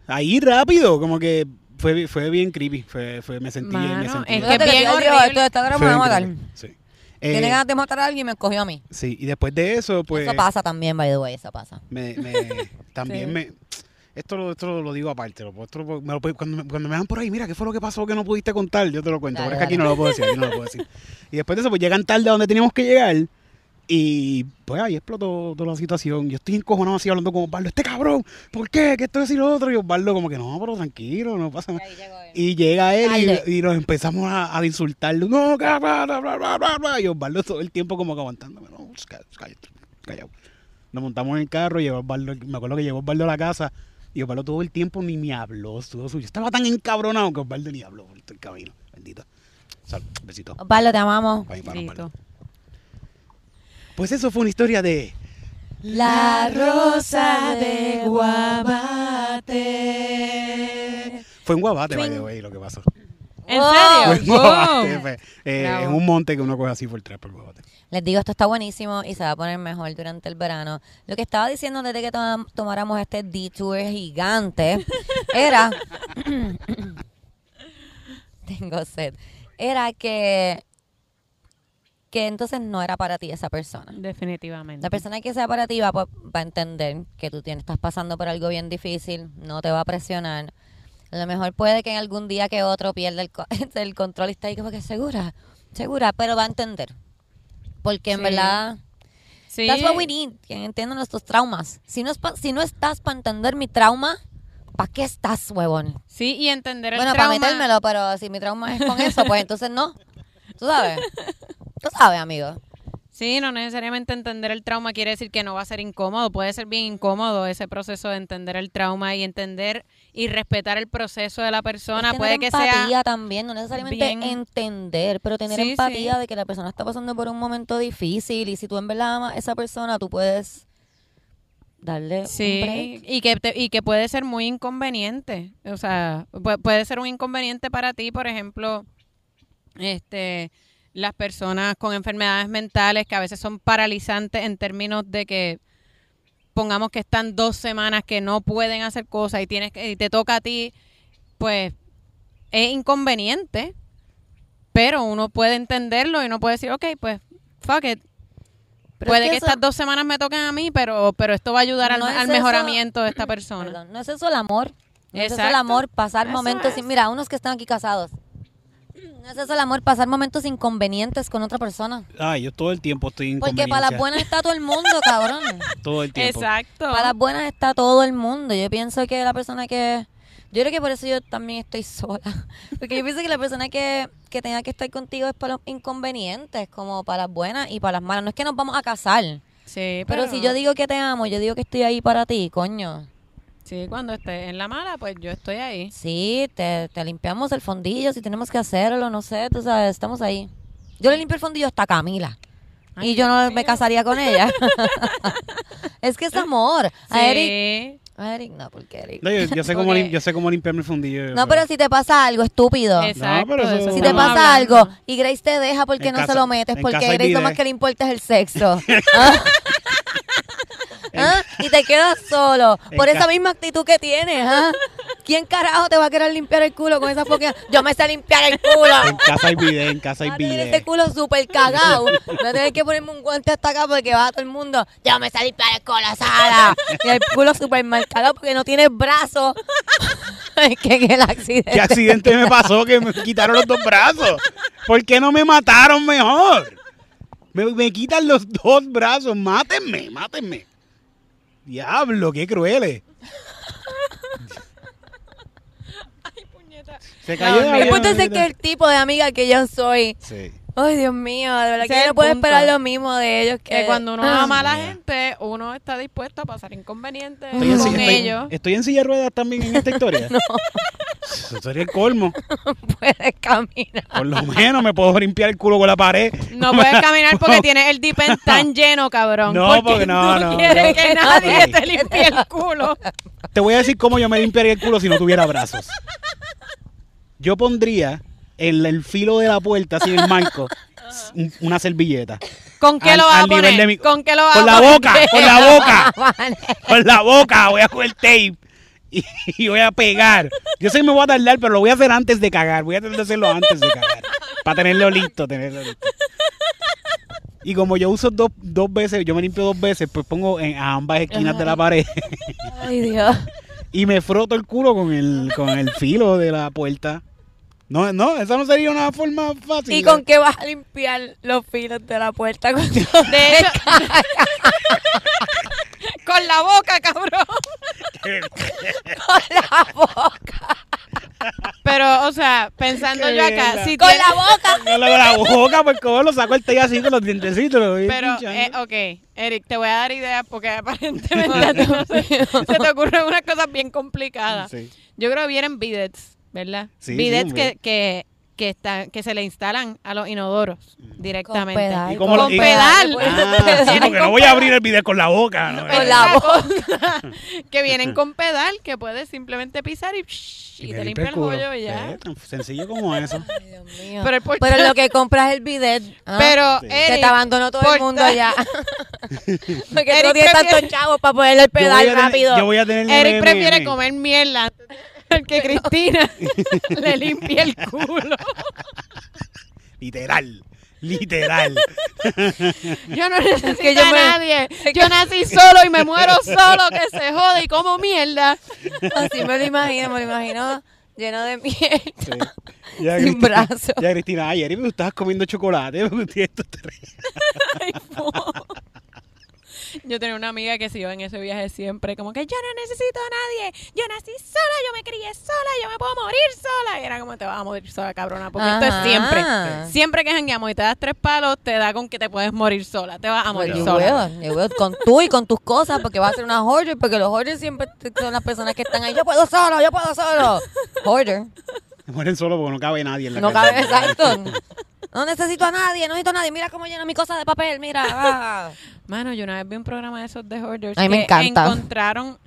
ahí rápido, como que fue, fue bien creepy. Fue, fue, me sentí, me Mano, sentí es que bien horrible. esto está me va a matar. Sí. Tiene Eh, ganas de matar a alguien y me escogió a mí. sí, y después de eso, pues... eso pasa también, by the way, eso pasa. Me, me- también Sí. me. Esto lo, esto lo digo aparte. Lo, esto lo- me lo puede- cuando, me, cuando me van por ahí, mira, ¿qué fue lo que pasó que no pudiste contar? Yo te lo cuento. Dale, pero es que aquí no lo puedo decir. aquí no lo puedo decir. Y después de eso, pues llegan tarde a donde teníamos que llegar. Y pues ahí explotó toda la situación. Yo estoy encojonado así hablando con Osvaldo. Este cabrón, ¿por qué? ¿Qué esto es y lo otro? Y Osvaldo, como que no, pero tranquilo, no pasa nada. Y llega él y, y nos empezamos a, a insultarlo. No, bla, bla, bla, bla. Y Osvaldo todo el tiempo como que aguantándome. No, pues, cá- cállate, callado. Nos montamos en el carro y llegó Osvaldo, me acuerdo que llegó Osvaldo a la casa y Osvaldo todo el tiempo ni me habló. Suyo. Estaba tan encabronado que Osvaldo ni habló por todo el camino. Bendito. Sal, besito. Osvaldo, te amamos. Pa' mí, para Grito. Osvaldo. Pues eso fue una historia de... La rosa de Fue un guabate, by the way, lo que pasó. ¿En Wow. serio? Wow. bojote, pues, eh, Bravo. en un monte que uno coge así por atrás por el bojote. Les digo, esto está buenísimo y se va a poner mejor durante el verano. Lo que estaba diciendo desde que tom- tomáramos este detour gigante era... Tengo sed. Era que... Que entonces no era para ti esa persona. Definitivamente. La persona que sea para ti va, pa- va a entender que tú tienes, estás pasando por algo bien difícil, no te va a presionar. A lo mejor puede que en algún día que otro pierda el, co- el control y está ahí como que segura, segura, pero va a entender. Porque en Sí. verdad, Sí. that's what we need, que entiendan nuestros traumas. Si no, es pa- si no estás para entender mi trauma, ¿para qué estás, huevón? Sí, y entender el Bueno, para trauma. metérmelo, pero si mi trauma es con eso, pues entonces no. Tú sabes. Tú sabes, amigo. Sí, no necesariamente entender el trauma quiere decir que no va a ser incómodo. Puede ser bien incómodo ese proceso de entender el trauma y entender y respetar el proceso de la persona. Es tener Puede que empatía sea. también, no necesariamente bien- entender, pero tener Sí, empatía sí. de que la persona está pasando por un momento difícil y si tú en verdad amas a esa persona, tú puedes darle un Sí, break. y que, te- y que puede ser muy inconveniente. O sea, pu- puede ser un inconveniente para ti, por ejemplo, este las personas con enfermedades mentales que a veces son paralizantes en términos de que pongamos que están dos semanas que no pueden hacer cosas y tienes que, y te toca a ti, pues es inconveniente, pero uno puede entenderlo y uno puede decir, ok, pues fuck it. Pero Puede es que, eso- estas dos semanas me toquen a mí, pero, pero esto va a ayudar al, No al eso- mejoramiento de esta persona. Perdón, no es eso el amor. No es eso el amor, pasar momentos es. sin... Mira, unos que están aquí casados. No es eso el amor, pasar momentos inconvenientes con otra persona. Ay, yo todo el tiempo estoy en Porque para las buenas está todo el mundo, cabrón. Todo el tiempo. Exacto. Para las buenas está todo el mundo. Yo pienso que la persona que... Yo creo que por eso yo también estoy sola. Porque yo pienso que la persona que, que tenga que estar contigo es para los inconvenientes, como para las buenas y para las malas. No es que nos vamos a casar. Sí, Pero, si yo digo que te amo, yo digo que estoy ahí para ti, coño. Sí, cuando esté en la mala, pues yo estoy ahí. Sí, te, te limpiamos el fondillo si tenemos que hacerlo, no sé, tú sabes, estamos ahí. Yo le limpio el fondillo hasta Camila. Ay, y yo no me casaría con ella. es que es amor. A Eric, Sí. a Eric no, porque Eric. No, yo, yo sé cómo Porque- lim- yo sé cómo limpiarme el fundillo. No, pero si te pasa algo estúpido. Exacto. pero eso- de eso Si te pasa hablando. algo y Grace te deja porque En no casa- se lo metes, porque Grace lo más que le importa es el sexo. ¿Ah? Y te quedas solo por esa misma actitud que tienes. ¿ah? ¿Quién carajo te va a querer limpiar el culo con esa foquea? Yo me sé limpiar el culo. En casa hay video, en casa hay video. este culo súper cagado. Voy a tener que ponerme un guante hasta acá porque va a todo el mundo. Yo me sé limpiar el culo, Sara. Y el culo súper mal cagado porque no tienes brazos. Que el accidente. ¿Qué accidente me pasó que me quitaron los dos brazos? ¿Por qué no me mataron mejor? Me, me quitan los dos brazos. Mátenme, mátenme. Diablo, qué crueles. Se cayó de avión, es que el tipo de amiga que yo soy. Sí. Ay, Dios mío, de verdad Ese que es yo el no puedo punto. esperar lo mismo de ellos que, Que cuando uno Ah. ama a la Yeah. gente, uno está dispuesto a pasar inconvenientes Estoy en, con estoy- ellos. estoy en silla de ruedas también en esta historia. no. Eso sería el colmo. puedes caminar. Por lo menos me puedo limpiar el culo con la pared. No puedes caminar porque tienes el deep end tan lleno, cabrón. No, porque no, tú no, quieres no. que nadie te limpie el culo. Te voy a decir cómo yo me limpiaría el culo si no tuviera brazos. Yo pondría en el filo de la puerta, así en el marco, un- una servilleta. ¿Con qué Al- lo vas a poner? mi- ¿Con qué lo vas Con a la poner? boca, con la boca, con la boca. Voy a coger tape y, y voy a pegar. Yo sé que me voy a tardar, pero lo voy a hacer antes de cagar. Voy a tratar de hacerlo antes de cagar. Para tenerlo listo, tenerlo listo. Y como yo uso dos, dos veces, yo me limpio dos veces, pues pongo en a ambas esquinas de la pared Ay, Dios. y me froto el culo con el, con el filo de la puerta. No, no, esa no sería una forma fácil. ¿Y con qué vas a limpiar los filos de la puerta? cuando De con la boca, cabrón. con la boca. Pero, o sea, pensando Qué yo acá, mierda. si Con tienes- la boca. Con la, la boca, pues como lo saco el té así con los dientecitos. Lo voy Pero, pinchando. eh, ok, Eric, te voy a dar ideas porque aparentemente a ti no se, se te ocurren unas cosas bien complicadas. Sí. Yo creo que vienen bidets, ¿verdad? Sí, sí, bidets un que, bidet. que, que están que se le instalan a los inodoros directamente. pedal. ¿Y cómo Con lo- y- pedal. Ah, sí, porque no voy a abrir el video con la boca. ¿no? Con la cosa. que vienen con pedal que puedes simplemente pisar y, y me te limpia el culo. hoyo y ya. Sí, tan sencillo como eso. Ay, Dios mío. Pero, el portal- Pero lo que compras es el bidet. ¿ah? pero Sí. que Eric, te abandonó todo el mundo ya. Porque tú Eric no tienes tantos chavos para ponerle el Yo pedal tener- rápido. Yo voy a tener Eric prefiere comer mierda que Cristina le limpie el culo. Literal. Literal. Yo no necesito que yo a me- nadie. Yo nací solo y me muero solo, que se jode y como mierda. Así me lo imagino, me lo imagino lleno de miel. Sí. Ya, Sin Cristina- brazo. Ya, Cristina, ayer tú estabas comiendo chocolate. porque esto te- Ay, po. Yo tenía una amiga que se iba en ese viaje siempre, como que yo no necesito a nadie, yo nací sola, yo me crié sola, yo me puedo morir sola. Y era como te vas a morir sola, cabrona, porque esto Ajá. es siempre. Siempre que jangueamos y te das tres palos, te da con que te puedes morir sola, te vas a morir Pues yo sola. yo will, con tú y con tus cosas, porque vas a ser una hoarder, porque los hoarders siempre son las personas que están ahí. Yo puedo solo, yo puedo solo. Hoarder. Se mueren solo porque no cabe nadie en la No casa. cabe, exacto. No necesito a nadie, no necesito a nadie. Mira cómo lleno mi cosa de papel, mira. ah. Mano, yo una vez vi un programa de esos de hoarders A mí me que encanta. encontraron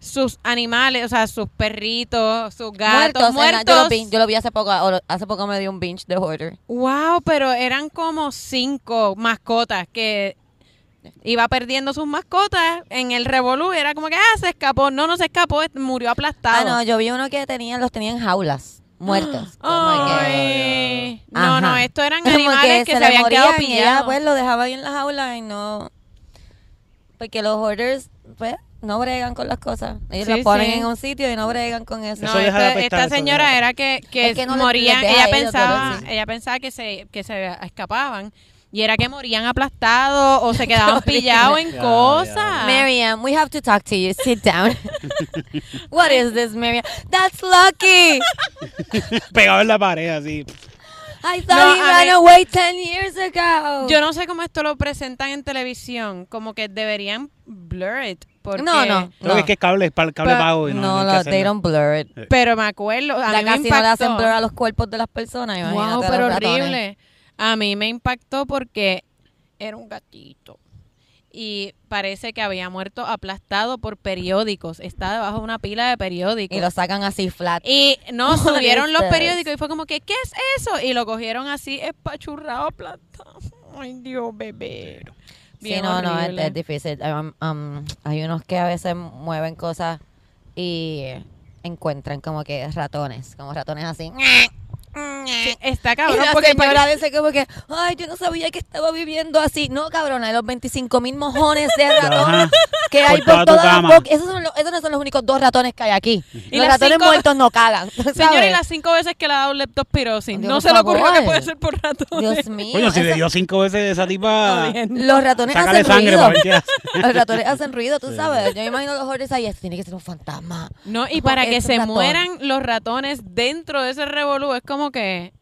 sus animales, o sea, sus perritos, sus gatos muertos. muertos. Yo lo, vi, yo lo vi hace poco, hace poco me dio un binge de hoarder. Wow, pero eran como cinco mascotas que iba perdiendo sus mascotas en el revolú. Era como que, ah, se escapó. No, no se escapó, murió Ah, aplastado. no, yo vi uno que tenían, los tenían en jaulas, muertos. Como que- Ay, no, Ajá. no, estos eran Como animales que, se, habían quedado morían y ella pillados. pues lo dejaba ahí en la jaula y no porque los hoarders pues no bregan con las cosas ellos Sí, las ponen sí. en un sitio y no bregan con eso No, Eso esta eso señora era que, que, Es que no morían, ella pensaba, ella pensaba que se, que se escapaban y era que morían aplastados o se quedaban pillados en cosas. ya. Miriam we have to talk to you sit down what is this Miriam that's Lucky Pegado en la pared, así. I thought No, he ran ver. away 10 years ago Yo no sé cómo esto lo presentan en televisión, como que deberían blur it. Porque, no no Creo que no es que es cable, pa- cable Pa- pago. Y no, no, no hacerlo. they don't blur it Pero me acuerdo, a ya mí me casi no le hacen blur a los cuerpos de las personas Wow, pero ratones. horrible. A mí me impactó porque era un gatito. Y parece que había muerto aplastado por periódicos. Está debajo de una pila de periódicos. y lo sacan así flat Y no subieron los periódicos y fue como que, ¿qué es eso? Y lo cogieron así, espachurrado, aplastado. Ay, Dios, bebé. Sí, Bien no, no, es, horrible. es difícil. Um, um, hay unos que a veces mueven cosas y encuentran como que ratones, como ratones así. Sí, está Y cabrón la porque señora dice como que, ay, yo no sabía que estaba viviendo así. No, cabrona, de los 25 mil mojones de ratones Ajá. que hay Por por toda tu todas las cama. bocas. Esos, son los- esos no son los únicos dos ratones que hay aquí. Y los ratones cinco- muertos no cagan. Señora, y las cinco veces que le ha dado leptospirosis, Dios, no se le ocurrió que puede ser por ratones. Dios mío. Coño, si le dio cinco veces esa tipa, los ratones hacen sangre ruido. Los ratones hacen ruido, tú Sí. sabes. Yo me imagino los hordes ahí, tiene que ser un fantasma. No, y para que se ratón. mueran los ratones dentro de ese revolú, es como que...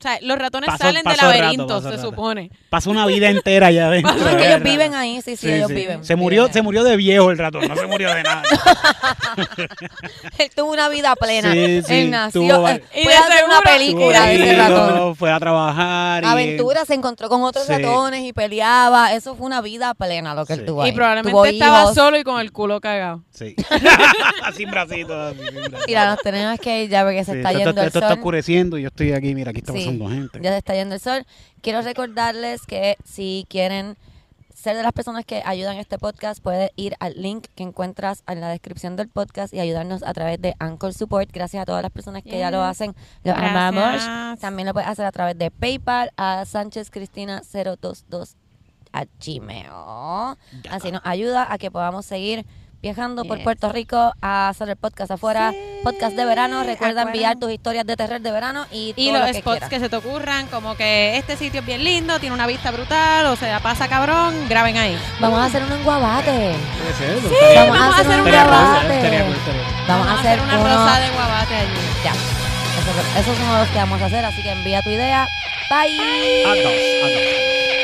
O sea, los ratones salen de pasó rato, laberintos, pasó se rato. supone. Pasa una vida entera allá adentro. Es que de ellos viven ahí, sí, sí, Sí, ellos sí. viven. Se murió, Viven se murió de viejo el ratón, no se murió de nada. Él tuvo una vida plena. Sí, sí, Él nació. tuvo eh, Y puede de hacer una película de ese ratón. Fue a trabajar. y- Aventura, se encontró con otros Sí. ratones y peleaba. Eso fue una vida plena lo que él tuvo ahí. Y probablemente Tuvo estaba hijos. solo y con el culo cagado. Sí. sin bracitos. Mira, nos tenemos que ir ya porque se Sí, está esto, yendo esto- el esto está sol. oscureciendo y yo estoy aquí. Mira, aquí Sí, pasando gente. Ya se está yendo el sol. Quiero recordarles que si quieren ser de las personas que ayudan este podcast, puedes ir al link que encuentras en la descripción del podcast y ayudarnos a través de Anchor Support. Gracias a todas las personas que ya lo hacen. Los Gracias. amamos. También lo puedes hacer a través de PayPal a Sánchez Cristina 022 a Gmail. Así nos ayuda a que podamos seguir viajando por. Puerto Rico a hacer el podcast afuera. Podcast de verano. Recuerda enviar tus historias de terror de verano y, Y todo los lo que spots quieras. que se te ocurran, como que este sitio es bien lindo, tiene una vista brutal, o sea, pasa cabrón, graben ahí. Vamos a hacer uno en Guabate. Puede ser, Vamos, a hacer un estaría cool, Guabate. estaría cool, estaría cool. Vamos a hacer una uno- rosa de guabate allí. Ya. Eso, eso es uno de los que vamos a hacer, así que envía tu idea. Bye. A dos, a dos.